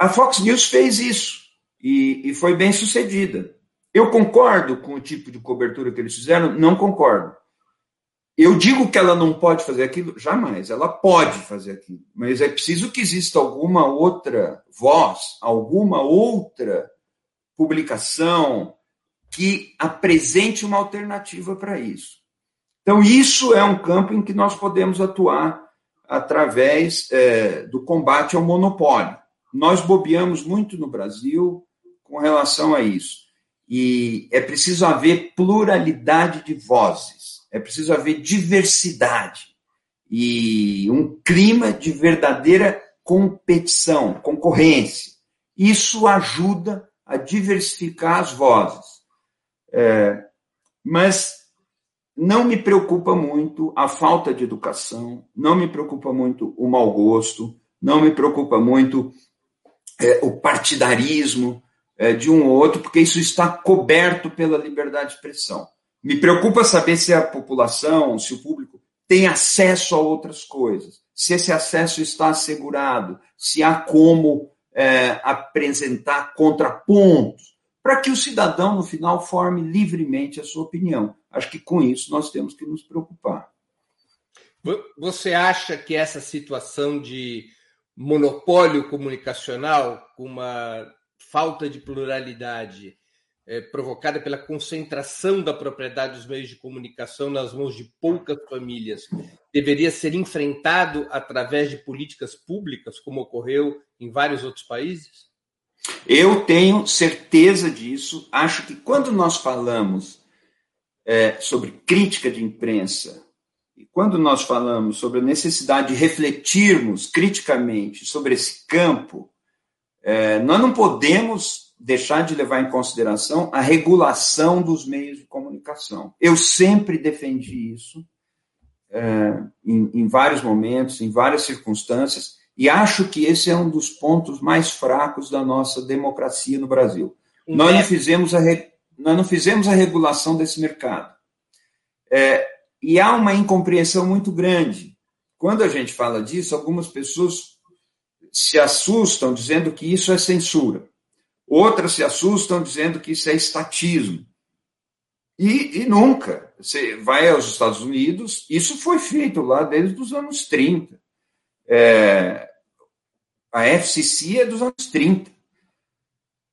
A Fox News fez isso e, e foi bem sucedida. Eu concordo com o tipo de cobertura que eles fizeram? Não concordo. Eu digo que ela não pode fazer aquilo? Jamais. Ela pode fazer aquilo. Mas é preciso que exista alguma outra voz, alguma outra publicação que apresente uma alternativa para isso. Então, isso é um campo em que nós podemos atuar através é, do combate ao monopólio. Nós bobeamos muito no Brasil com relação a isso. E é preciso haver pluralidade de vozes, é preciso haver diversidade e um clima de verdadeira competição, concorrência. Isso ajuda a diversificar as vozes. É, mas não me preocupa muito a falta de educação, não me preocupa muito o mau gosto, não me preocupa muito é, o partidarismo é, de um ou outro, porque isso está coberto pela liberdade de expressão. Me preocupa saber se a população, se o público tem acesso a outras coisas, se esse acesso está assegurado, se há como é, apresentar contrapontos, para que o cidadão, no final, forme livremente a sua opinião. Acho que com isso nós temos que nos preocupar. Você acha que essa situação de monopólio comunicacional, com uma falta de pluralidade é, provocada pela concentração da propriedade dos meios de comunicação nas mãos de poucas famílias, deveria ser enfrentado através de políticas públicas, como ocorreu em vários outros países? Eu tenho certeza disso. Acho que quando nós falamos é, sobre crítica de imprensa, e quando nós falamos sobre a necessidade de refletirmos criticamente sobre esse campo, é, nós não podemos deixar de levar em consideração a regulação dos meios de comunicação. Eu sempre defendi isso, é, em, em vários momentos, em várias circunstâncias, e acho que esse é um dos pontos mais fracos da nossa democracia no Brasil. Nós não fizemos a, nós não fizemos a regulação desse mercado. É, e há uma incompreensão muito grande. Quando a gente fala disso, algumas pessoas se assustam dizendo que isso é censura. Outras se assustam dizendo que isso é estatismo. E, e, nunca. Você vai aos Estados Unidos, isso foi feito lá desde os anos 30. É, a FCC é dos anos 30.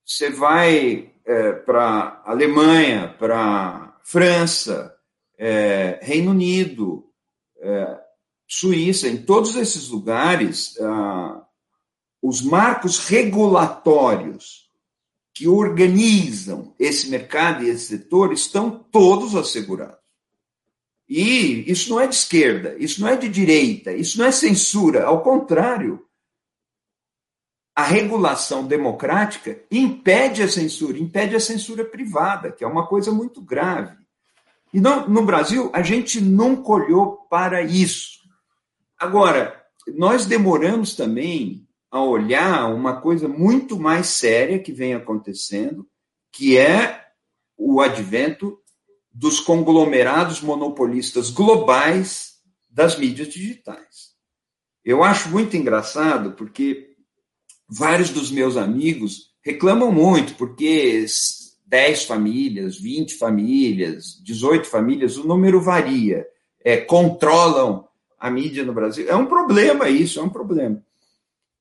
Você vai é, para Alemanha, para França, é, Reino Unido, é, Suíça, em todos esses lugares, ah, os marcos regulatórios que organizam esse mercado e esse setor estão todos assegurados. E isso não é de esquerda, isso não é de direita, isso não é censura, ao contrário. A regulação democrática impede a censura, impede a censura privada, que é uma coisa muito grave. E no, no Brasil, a gente nunca olhou para isso. Agora, nós demoramos também a olhar uma coisa muito mais séria que vem acontecendo, que é o advento dos conglomerados monopolistas globais das mídias digitais. Eu acho muito engraçado porque vários dos meus amigos reclamam muito, porque 10 famílias, 20 famílias, 18 famílias, o número varia, é, controlam a mídia no Brasil. É um problema isso, é um problema.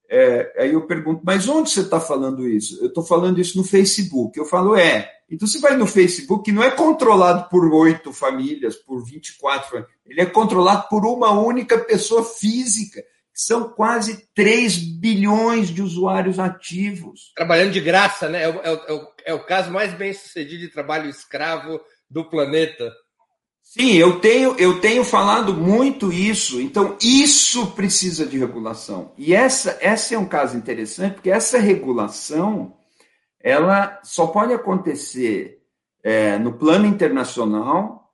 É, aí eu pergunto, mas onde você está falando isso? Eu estou falando isso no Facebook. Eu falo, é. Então você vai no Facebook, que não é controlado por oito famílias, por 24 famílias, ele é controlado por uma única pessoa física. São quase 3 bilhões de usuários ativos. Trabalhando de graça, né? É o, é o, é o caso mais bem sucedido de trabalho escravo do planeta. Sim, eu tenho, eu tenho falado muito isso. Então, isso precisa de regulação. E essa, essa é um caso interessante, porque essa regulação ela só pode acontecer é, no plano internacional,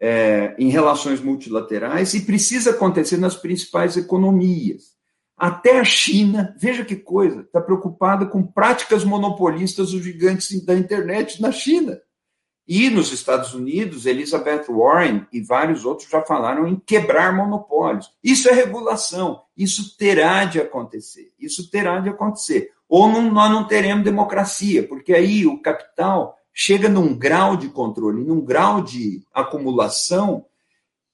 é, em relações multilaterais, e precisa acontecer nas principais economias. Até a China, veja que coisa, está preocupada com práticas monopolistas dos gigantes da internet na China. E nos Estados Unidos, Elizabeth Warren e vários outros já falaram em quebrar monopólios. Isso é regulação, isso terá de acontecer, isso terá de acontecer. Ou não, nós não teremos democracia, porque aí o capital chega num grau de controle, num grau de acumulação,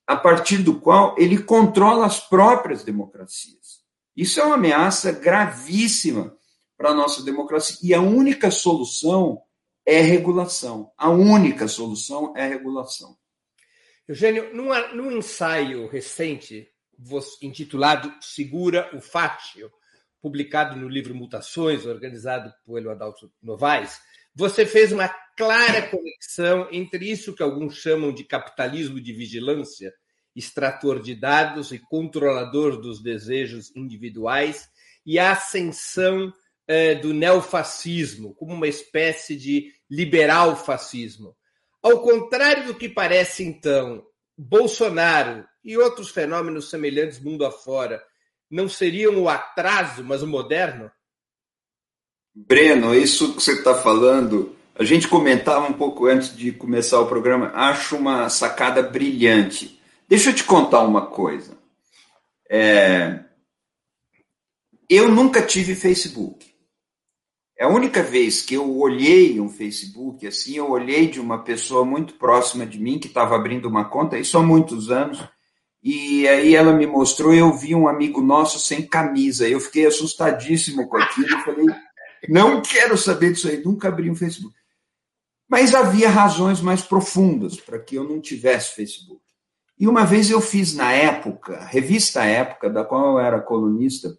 a partir do qual ele controla as próprias democracias. Isso é uma ameaça gravíssima para a nossa democracia. E a única solução é regulação. A única solução é regulação. Eugênio, num, num ensaio recente intitulado Segura o Fátio, publicado no livro Mutações, organizado por Adalto Novaes, Você fez uma clara conexão entre isso que alguns chamam de capitalismo de vigilância, extrator de dados e controlador dos desejos individuais, e a ascensão eh, do neofascismo como uma espécie de liberal fascismo. Ao contrário do que parece, então, Bolsonaro e outros fenômenos semelhantes mundo afora não seriam o atraso, mas o moderno? Breno, isso que você está falando, a gente comentava um pouco antes de começar o programa, acho uma sacada brilhante. Deixa eu te contar uma coisa. É... Eu nunca tive Facebook. É a única vez que eu olhei um Facebook assim, eu olhei de uma pessoa muito próxima de mim que estava abrindo uma conta, isso há muitos anos, e aí ela me mostrou, eu vi um amigo nosso sem camisa, eu fiquei assustadíssimo com aquilo, falei, não quero saber disso aí, nunca abri um Facebook. Mas havia razões mais profundas para que eu não tivesse Facebook. E uma vez eu fiz na época, revista Época, da qual eu era colunista,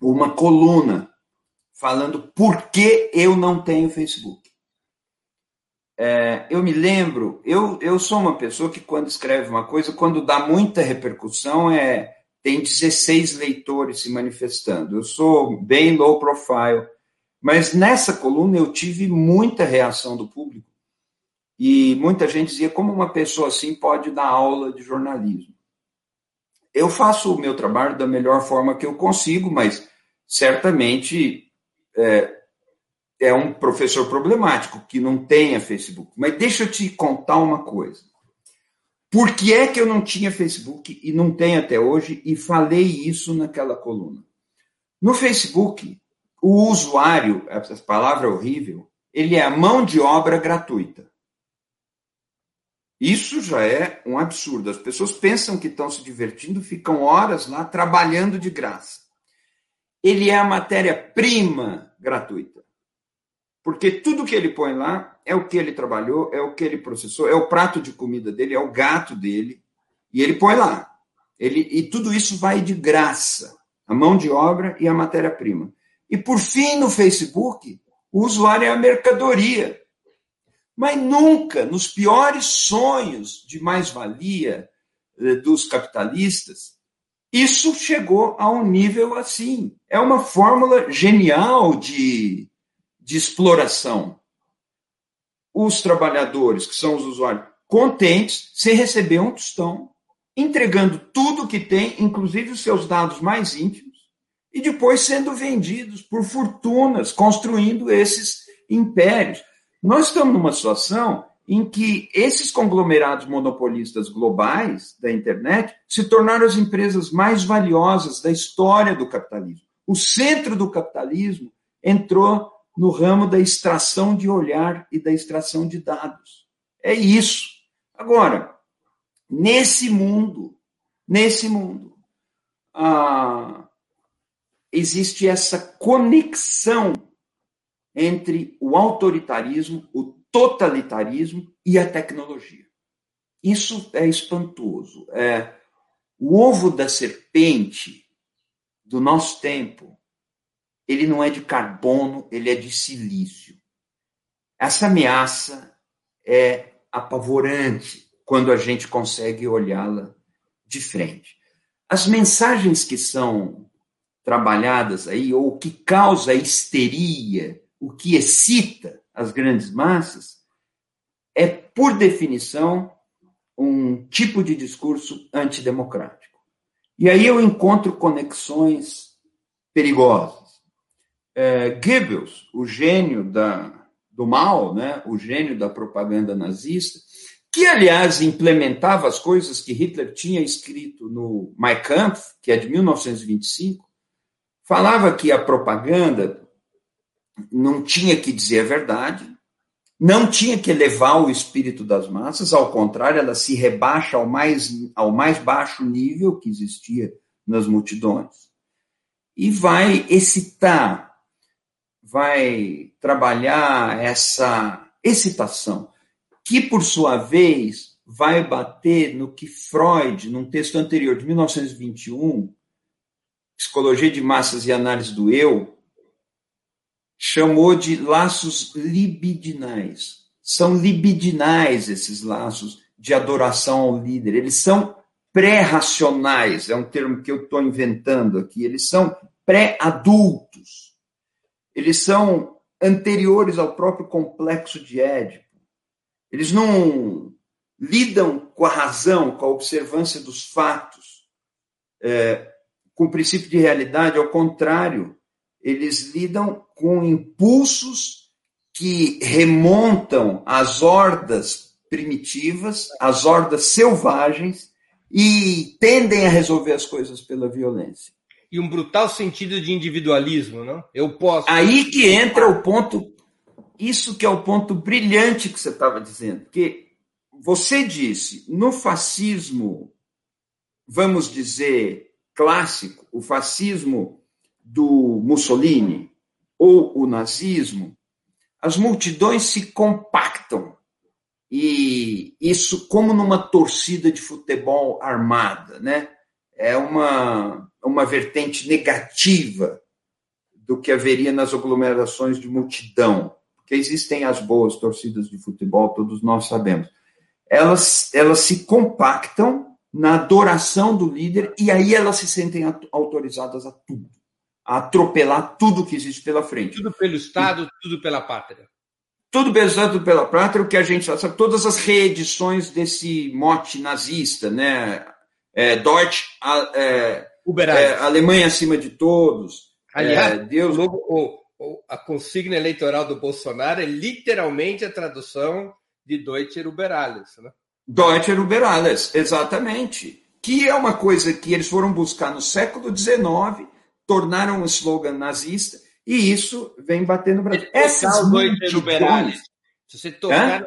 uma coluna falando por que eu não tenho Facebook. É, eu me lembro, eu, eu sou uma pessoa que quando escreve uma coisa, quando dá muita repercussão, é tem 16 leitores se manifestando. Eu sou bem low profile, mas nessa coluna eu tive muita reação do público. E muita gente dizia como uma pessoa assim pode dar aula de jornalismo. Eu faço o meu trabalho da melhor forma que eu consigo, mas certamente é, é um professor problemático que não tenha Facebook. Mas deixa eu te contar uma coisa. Por que é que eu não tinha Facebook e não tenho até hoje? E falei isso naquela coluna. No Facebook, o usuário, essa palavra é horrível, ele é a mão de obra gratuita. Isso já é um absurdo. As pessoas pensam que estão se divertindo, ficam horas lá trabalhando de graça ele é a matéria-prima gratuita. Porque tudo que ele põe lá é o que ele trabalhou, é o que ele processou, é o prato de comida dele, é o gato dele, e ele põe lá. Ele, e tudo isso vai de graça. A mão de obra e a matéria-prima. E por fim, no Facebook, o usuário é a mercadoria. Mas nunca, nos piores sonhos de mais-valia eh, dos capitalistas, isso chegou a um nível assim. É uma fórmula genial de, de exploração. Os trabalhadores, que são os usuários, contentes, sem receber um tostão, entregando tudo que tem, inclusive os seus dados mais íntimos, e depois sendo vendidos por fortunas, construindo esses impérios. Nós estamos numa situação em que esses conglomerados monopolistas globais da internet se tornaram as empresas mais valiosas da história do capitalismo. O centro do capitalismo entrou no ramo da extração de olhar e da extração de dados. É isso. Agora, nesse mundo, nesse mundo, ah, existe essa conexão entre o autoritarismo, o totalitarismo e a tecnologia. Isso é espantoso. É, o ovo da serpente do nosso tempo, ele não é de carbono, ele é de silício. Essa ameaça é apavorante quando a gente consegue olhá-la de frente. As mensagens que são trabalhadas aí, ou o que causa histeria, o que excita as grandes massas, é, por definição, um tipo de discurso antidemocrático. E aí eu encontro conexões perigosas. É, Goebbels, o gênio da, do mal, né, o gênio da propaganda nazista, que, aliás, implementava as coisas que Hitler tinha escrito no Mein Kampf, que é de 1925, falava que a propaganda não tinha que dizer a verdade, não tinha que elevar o espírito das massas, ao contrário, ela se rebaixa ao mais, ao mais baixo nível que existia nas multidões. E vai excitar, vai trabalhar essa excitação, que, por sua vez, vai bater no que Freud, num texto anterior, de 1921, Psicologia de Massas e Análise do Eu, chamou de laços libidinais. São libidinais esses laços de adoração ao líder. Eles são pré-racionais, é um termo que eu estou inventando aqui. Eles são pré-adultos. Eles são anteriores ao próprio complexo de Édipo. Eles não lidam com a razão, com a observância dos fatos, é, com o princípio de realidade, ao contrário, eles lidam com impulsos que remontam às hordas primitivas, às hordas selvagens, e tendem a resolver as coisas pela violência. E um brutal sentido de individualismo, não? Eu posso. Aí que entra o ponto, isso que é o ponto brilhante que você estava dizendo, que você disse, no fascismo, vamos dizer, clássico, o fascismo do Mussolini ou o nazismo, as multidões se compactam. E isso, como numa torcida de futebol armada, né? é uma, uma vertente negativa do que haveria nas aglomerações de multidão. Porque existem as boas torcidas de futebol, todos nós sabemos. Elas, elas se compactam na adoração do líder e aí elas se sentem autorizadas a tudo a atropelar tudo que existe pela frente. Tudo pelo Estado, tudo pela pátria. Tudo pelo Estado, tudo pela pátria, o que a gente sabe, todas as reedições desse mote nazista, né? É, Deutsch, é, é, Alemanha acima de todos. Aliás, é, Deus... o, o, a consigna eleitoral do Bolsonaro é literalmente a tradução de Deutscher über alles, né? Deutscher über alles, exatamente. Que é uma coisa que eles foram buscar no século XIX tornaram um slogan nazista e isso vem bater no Brasil. Essas multidões... Se você, tocar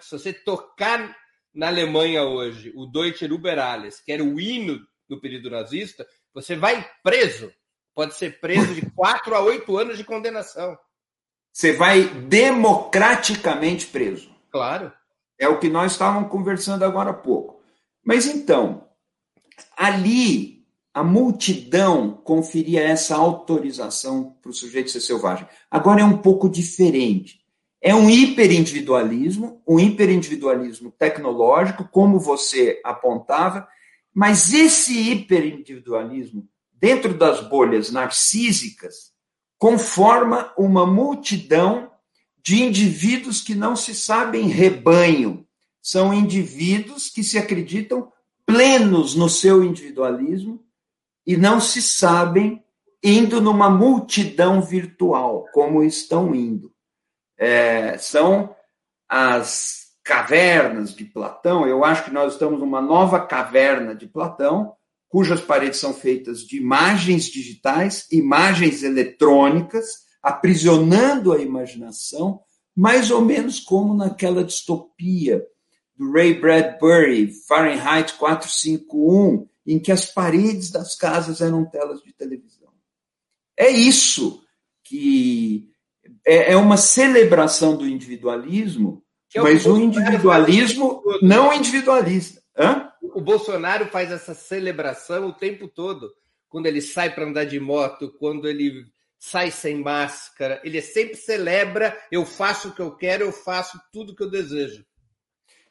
se você tocar na Alemanha hoje o Deutsche Über Alles, que era o hino do período nazista, você vai preso. Pode ser preso de quatro a oito anos de condenação. Você vai democraticamente preso. Claro. É o que nós estávamos conversando agora há pouco. Mas então, ali a multidão conferia essa autorização para o sujeito ser selvagem. Agora é um pouco diferente. É um hiperindividualismo, um hiperindividualismo tecnológico, como você apontava, mas esse hiperindividualismo, dentro das bolhas narcísicas, conforma uma multidão de indivíduos que não se sabem rebanho. São indivíduos que se acreditam plenos no seu individualismo e não se sabem indo numa multidão virtual, como estão indo. É, são as cavernas de Platão. Eu acho que nós estamos numa nova caverna de Platão, cujas paredes são feitas de imagens digitais, imagens eletrônicas, aprisionando a imaginação, mais ou menos como naquela distopia do Ray Bradbury, Fahrenheit 451, em que as paredes das casas eram telas de televisão. É isso que é, é uma celebração do individualismo, é mas o, individualismo não individualista. Hã? O Bolsonaro faz essa celebração o tempo todo. Quando ele sai para andar de moto, quando ele sai sem máscara, ele sempre celebra: eu faço o que eu quero, eu faço tudo o que eu desejo.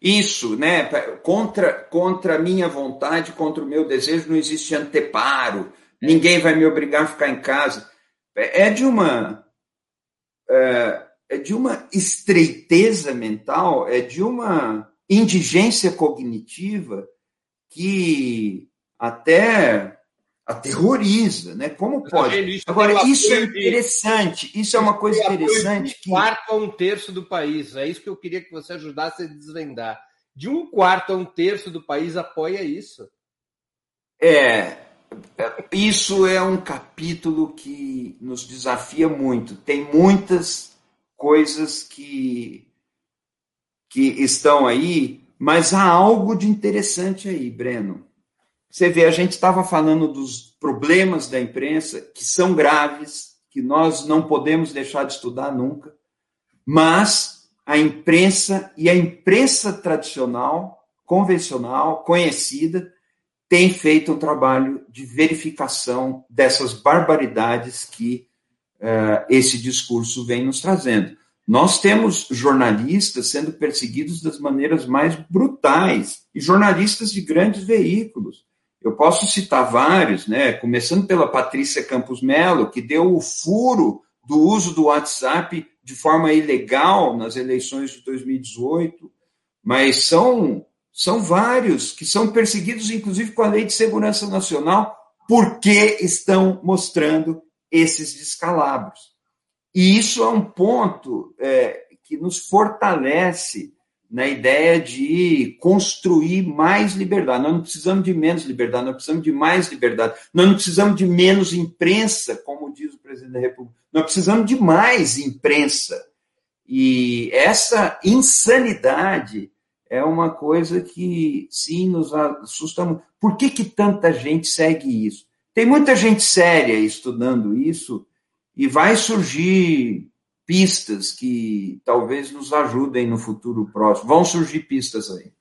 Isso, né? Contra, contra a minha vontade, contra o meu desejo, não existe anteparo. Ninguém vai me obrigar a ficar em casa. É, é de uma é, é de uma estreiteza mental, é de uma indigência cognitiva que até aterroriza, né? Como pode? Agora, isso é interessante, isso é uma coisa interessante. De um quarto a um terço do país, é isso que eu queria que você ajudasse a desvendar. De um quarto a um terço do país apoia isso. É, isso é um capítulo que nos desafia muito. Tem muitas coisas que, que estão aí, mas há algo de interessante aí, Breno você vê, a gente estava falando dos problemas da imprensa, que são graves, que nós não podemos deixar de estudar nunca, mas a imprensa e a imprensa tradicional, convencional, conhecida, tem feito um trabalho de verificação dessas barbaridades que uh, esse discurso vem nos trazendo. Nós temos jornalistas sendo perseguidos das maneiras mais brutais, e jornalistas de grandes veículos. Eu posso citar vários, né? começando pela Patrícia Campos Melo, que deu o furo do uso do WhatsApp de forma ilegal nas eleições de 2018, mas são, são vários que são perseguidos, inclusive com a Lei de Segurança Nacional, porque estão mostrando esses descalabros. E isso é um ponto é, que nos fortalece na ideia de construir mais liberdade. Nós não precisamos de menos liberdade, nós precisamos de mais liberdade. Nós não precisamos de menos imprensa, como diz o presidente da República. Nós precisamos de mais imprensa. E essa insanidade é uma coisa que, sim, nos assusta muito. Por que, que tanta gente segue isso? Tem muita gente séria estudando isso e vai surgir pistas que talvez nos ajudem no futuro próximo. Vão surgir pistas aí.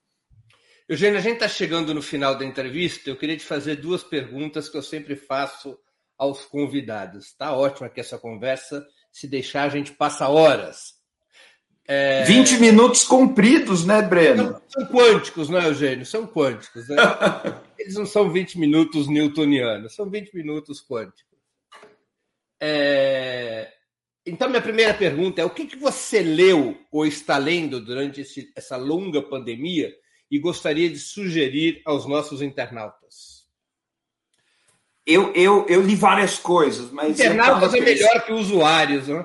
Eugênio, a gente está chegando no final da entrevista. Eu queria te fazer duas perguntas que eu sempre faço aos convidados. Está ótima aqui essa conversa. Se deixar, a gente passa horas. É... 20 minutos compridos, né, Breno? São, são quânticos, não é, Eugênio? São quânticos. Né? Eles não são 20 minutos newtonianos, são 20 minutos quânticos. É... Então, minha primeira pergunta é: o que, que você leu ou está lendo durante esse, essa longa pandemia e gostaria de sugerir aos nossos internautas? Eu, eu, eu li várias coisas, mas. Internautas é melhor que usuários, não?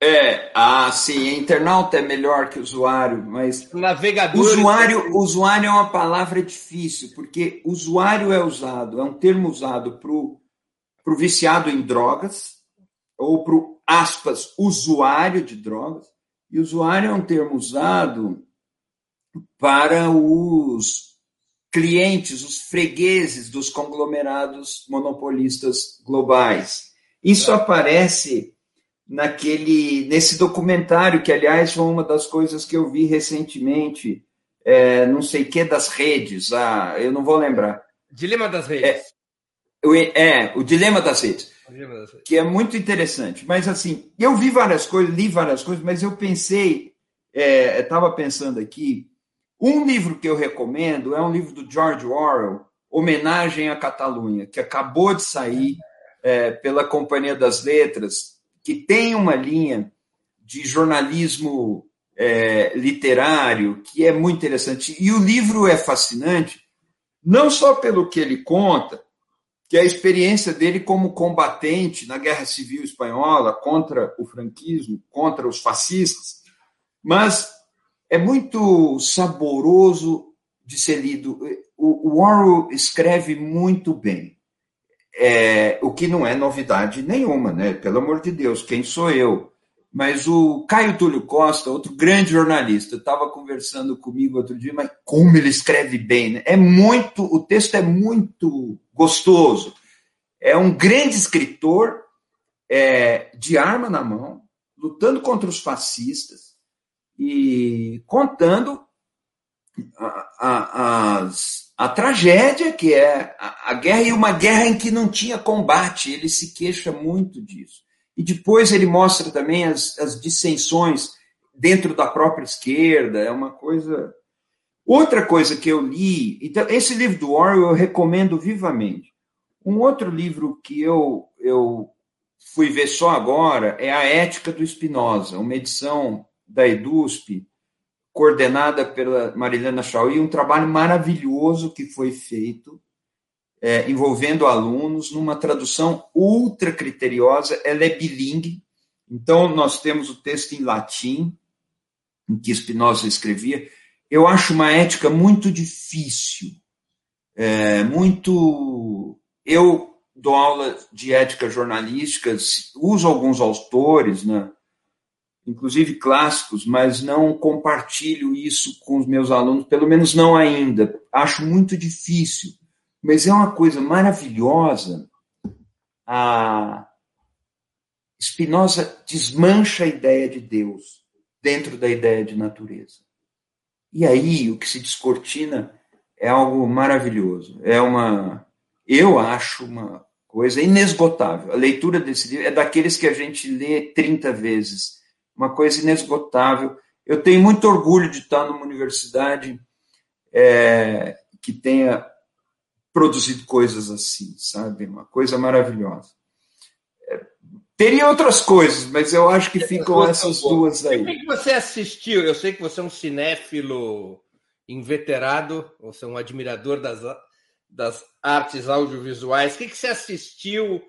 É, ah, sim, internauta é melhor que usuário, mas. Navegador. Usuário, usuário é uma palavra difícil, porque usuário é usado, é um termo usado para o viciado em drogas, ou para o, aspas, usuário de drogas, e usuário é um termo usado para os clientes, os fregueses dos conglomerados monopolistas globais. Isso aparece naquele nesse documentário que aliás foi uma das coisas que eu vi recentemente é, não sei que das redes. Ah eu não vou lembrar. Dilema das redes é, é o dilema das redes. Que é muito interessante. Mas assim eu vi várias coisas li várias coisas mas eu pensei é, estava pensando aqui um livro que eu recomendo é um livro do George Orwell homenagem à Catalunha que acabou de sair é, pela Companhia das Letras que tem uma linha de jornalismo é, literário que é muito interessante. E o livro é fascinante, não só pelo que ele conta, que é a experiência dele como combatente na Guerra Civil Espanhola contra o franquismo, contra os fascistas, mas é muito saboroso de ser lido. O Orwell escreve muito bem. É, o que não é novidade nenhuma, né? Pelo amor de Deus, quem sou eu? Mas o Caio Túlio Costa, outro grande jornalista, estava conversando comigo outro dia, mas como ele escreve bem, né? É muito, o texto é muito gostoso. É um grande escritor é, de arma na mão, lutando contra os fascistas e contando a, a, as a tragédia que é a, a, guerra e uma guerra em que não tinha combate. Ele se queixa muito disso. E depois ele mostra também as, as dissensões dentro da própria esquerda. É uma coisa. Outra coisa que eu li, então esse livro do Orwell eu recomendo vivamente. Um outro livro que eu, eu fui ver só agora é A Ética do Spinoza, uma edição da EDUSP, coordenada pela Marilena Chauí, um trabalho maravilhoso que foi feito, é, envolvendo alunos, numa tradução ultra criteriosa, ela é bilingue, então nós temos o texto em latim, em que Spinoza escrevia, eu acho uma ética muito difícil, é, muito... Eu dou aula de ética jornalística, uso alguns autores, né? inclusive clássicos, mas não compartilho isso com os meus alunos, pelo menos não ainda. Acho muito difícil, mas é uma coisa maravilhosa. A Spinoza desmancha a ideia de Deus dentro da ideia de natureza. E aí o que se descortina é algo maravilhoso. É uma, eu acho uma coisa inesgotável. A leitura desse livro é daqueles que a gente lê 30 vezes. Uma coisa inesgotável. Eu tenho muito orgulho de estar numa universidade é, que tenha produzido coisas assim, sabe? Uma coisa maravilhosa. Teria outras coisas, mas eu acho que ficam essas duas aí. O que você assistiu? Eu sei que você é um cinéfilo inveterado, você é um admirador das, das artes audiovisuais. O que você assistiu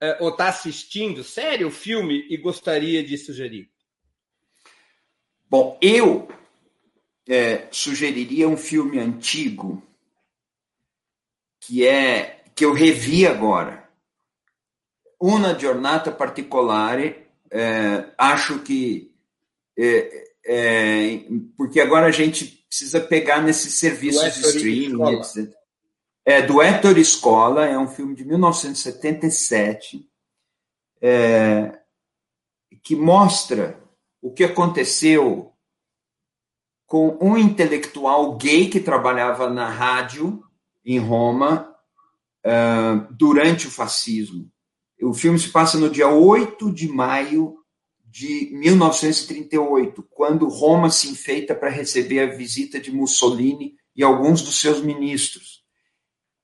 é, ou está assistindo, sério, filme, e gostaria de sugerir? Bom, eu é, sugeriria um filme antigo que é que eu revi agora. Una giornata particolare. É, acho que é, é, porque agora a gente precisa pegar nesses serviços de streaming, etc. É, do Héctor Escola, é um filme de 1977, é, que mostra o que aconteceu com um intelectual gay que trabalhava na rádio em Roma uh, durante o fascismo. O filme se passa no dia 8 de maio de 1938, quando Roma se enfeita para receber a visita de Mussolini e alguns dos seus ministros.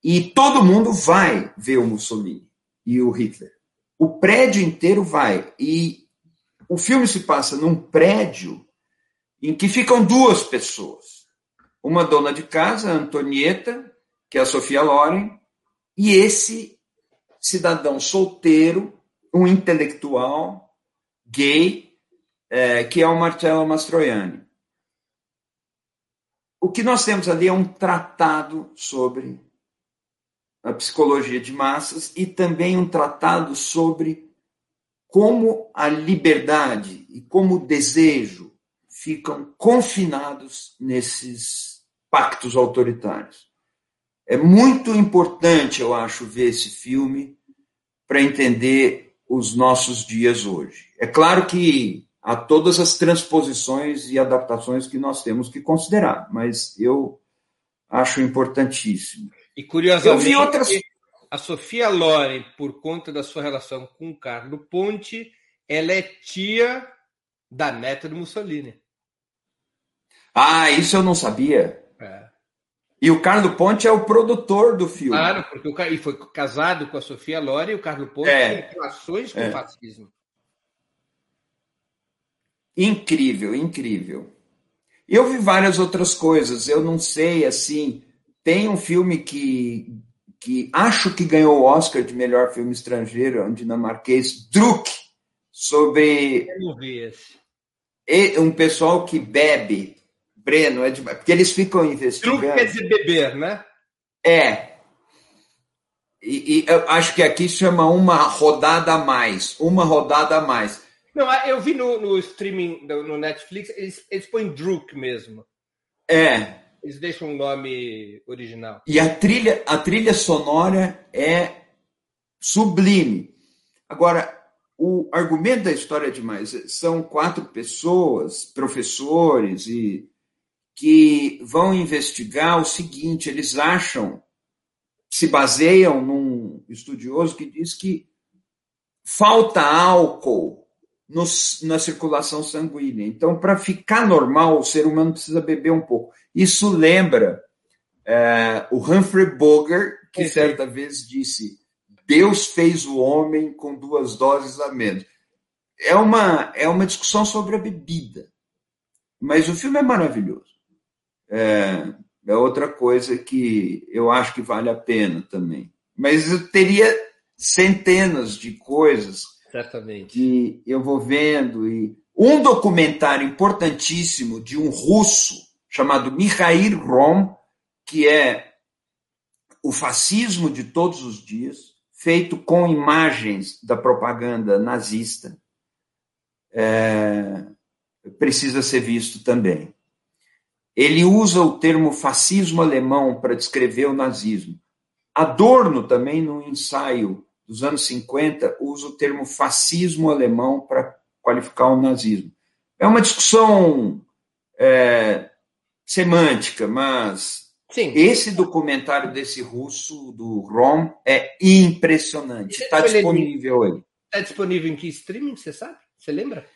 E todo mundo vai ver o Mussolini e o Hitler. O prédio inteiro vai. E o filme se passa num prédio em que ficam duas pessoas. Uma dona de casa, Antonieta, que é a Sofia Loren, e esse cidadão solteiro, um intelectual gay, é, que é o Marcello Mastroianni. O que nós temos ali é um tratado sobre a psicologia de massas e também um tratado sobre como a liberdade e como o desejo ficam confinados nesses pactos autoritários. É muito importante, eu acho, ver esse filme para entender os nossos dias hoje. É claro que há todas as transposições e adaptações que nós temos que considerar, mas eu acho importantíssimo. E curiosamente, eu vi outras... a Sofia Loren, por conta da sua relação com o Carlo Ponte, ela é tia da neta do Mussolini. Ah, isso eu não sabia. É. E o Carlo Ponte é o produtor do filme. Claro, porque o e foi casado com a Sofia Loren e o Carlo Ponte é. tem relações com é. o fascismo. Incrível, incrível. Eu vi várias outras coisas. Eu não sei, assim. Tem um filme que, que acho que ganhou o Oscar de melhor filme estrangeiro, um dinamarquês, Druk, sobre. Eu não vi esse. Um pessoal que bebe Breno, é demais. Porque eles ficam investigando. Truque quer dizer beber, né? É. E, e, eu acho que aqui chama uma rodada a mais. Uma rodada a mais. Não, eu vi no, no streaming, no Netflix, eles, eles põem Druk mesmo. É. Eles deixam um nome original. E a trilha, a trilha sonora é sublime. Agora, o argumento da história é demais. São quatro pessoas, professores e que vão investigar o seguinte: eles acham, se baseiam num estudioso que diz que falta álcool no, na circulação sanguínea. Então, para ficar normal, o ser humano precisa beber um pouco. Isso lembra é, o Humphrey Bogart, que certa vez disse: Deus fez o homem com duas doses a menos. É uma, é uma discussão sobre a bebida. Mas o filme é maravilhoso é, é outra coisa que eu acho que vale a pena também. Mas eu teria centenas de coisas Certamente. que eu vou vendo. E um documentário importantíssimo de um russo chamado Mikhail Rom, que é o fascismo de todos os dias, feito com imagens da propaganda nazista, é, precisa ser visto também. Ele usa o termo fascismo alemão para descrever o nazismo. Adorno também, no ensaio dos anos 50, usa o termo fascismo alemão para qualificar o nazismo. É uma discussão é, semântica, mas Sim. Esse documentário desse russo, do Rom, é impressionante. Está disponível aí. Está disponível em que streaming, você sabe? Você lembra?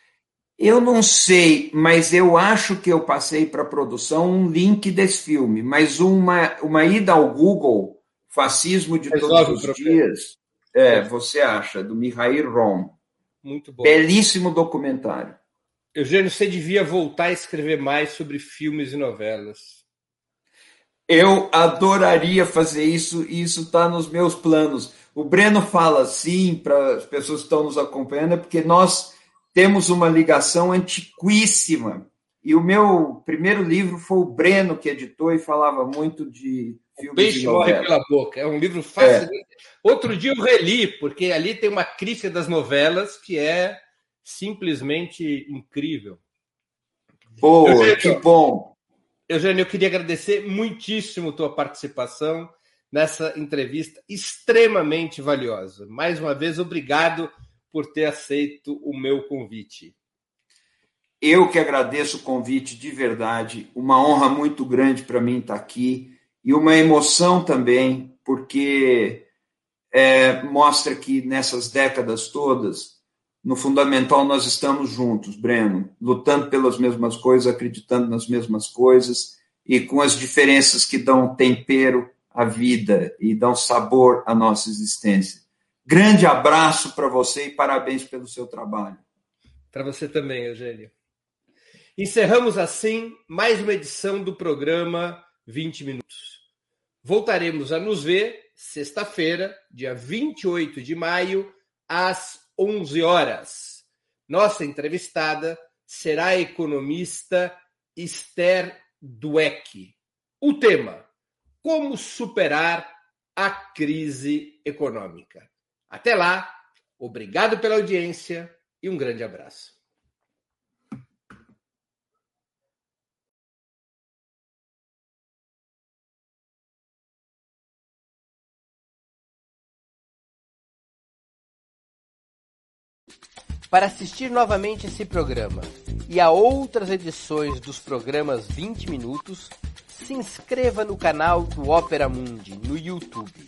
Eu não sei, mas eu acho que eu passei para a produção um link desse filme, mas uma, uma ida ao Google, Fascismo de Resolve Todos os Dias, é, você acha, do Mihail Rom. Muito bom. Belíssimo documentário. Eugênio, você devia voltar a escrever mais sobre filmes e novelas. Eu adoraria fazer isso e isso está nos meus planos. O Breno fala assim para as pessoas que estão nos acompanhando, é porque nós temos uma ligação antiquíssima. E o meu primeiro livro foi o Breno que editou e falava muito de filmes. O peixe morre pela boca. É um livro fácil. É. Outro dia eu reli, porque ali tem uma crítica das novelas que é simplesmente incrível. Pô, Eugênio, que bom! Eugênio, eu queria agradecer muitíssimo tua participação nessa entrevista extremamente valiosa. Mais uma vez, obrigado por ter aceito o meu convite. Eu que agradeço o convite de verdade, uma honra muito grande para mim estar aqui e uma emoção também, porque é, mostra que nessas décadas todas, no fundamental, nós estamos juntos, Breno, lutando pelas mesmas coisas, acreditando nas mesmas coisas e com as diferenças que dão tempero à vida e dão sabor à nossa existência. Grande abraço para você e parabéns pelo seu trabalho. Para você também, Eugênio. Encerramos assim mais uma edição do programa 20 Minutos. Voltaremos a nos ver sexta-feira, dia 28 de maio, às 11 horas. Nossa entrevistada será a economista Esther Dweck. O tema: Como superar a crise econômica. Até lá, obrigado pela audiência e um grande abraço. Para assistir novamente esse programa e a outras edições dos programas 20 Minutos, se inscreva no canal do Opera Mundi no YouTube.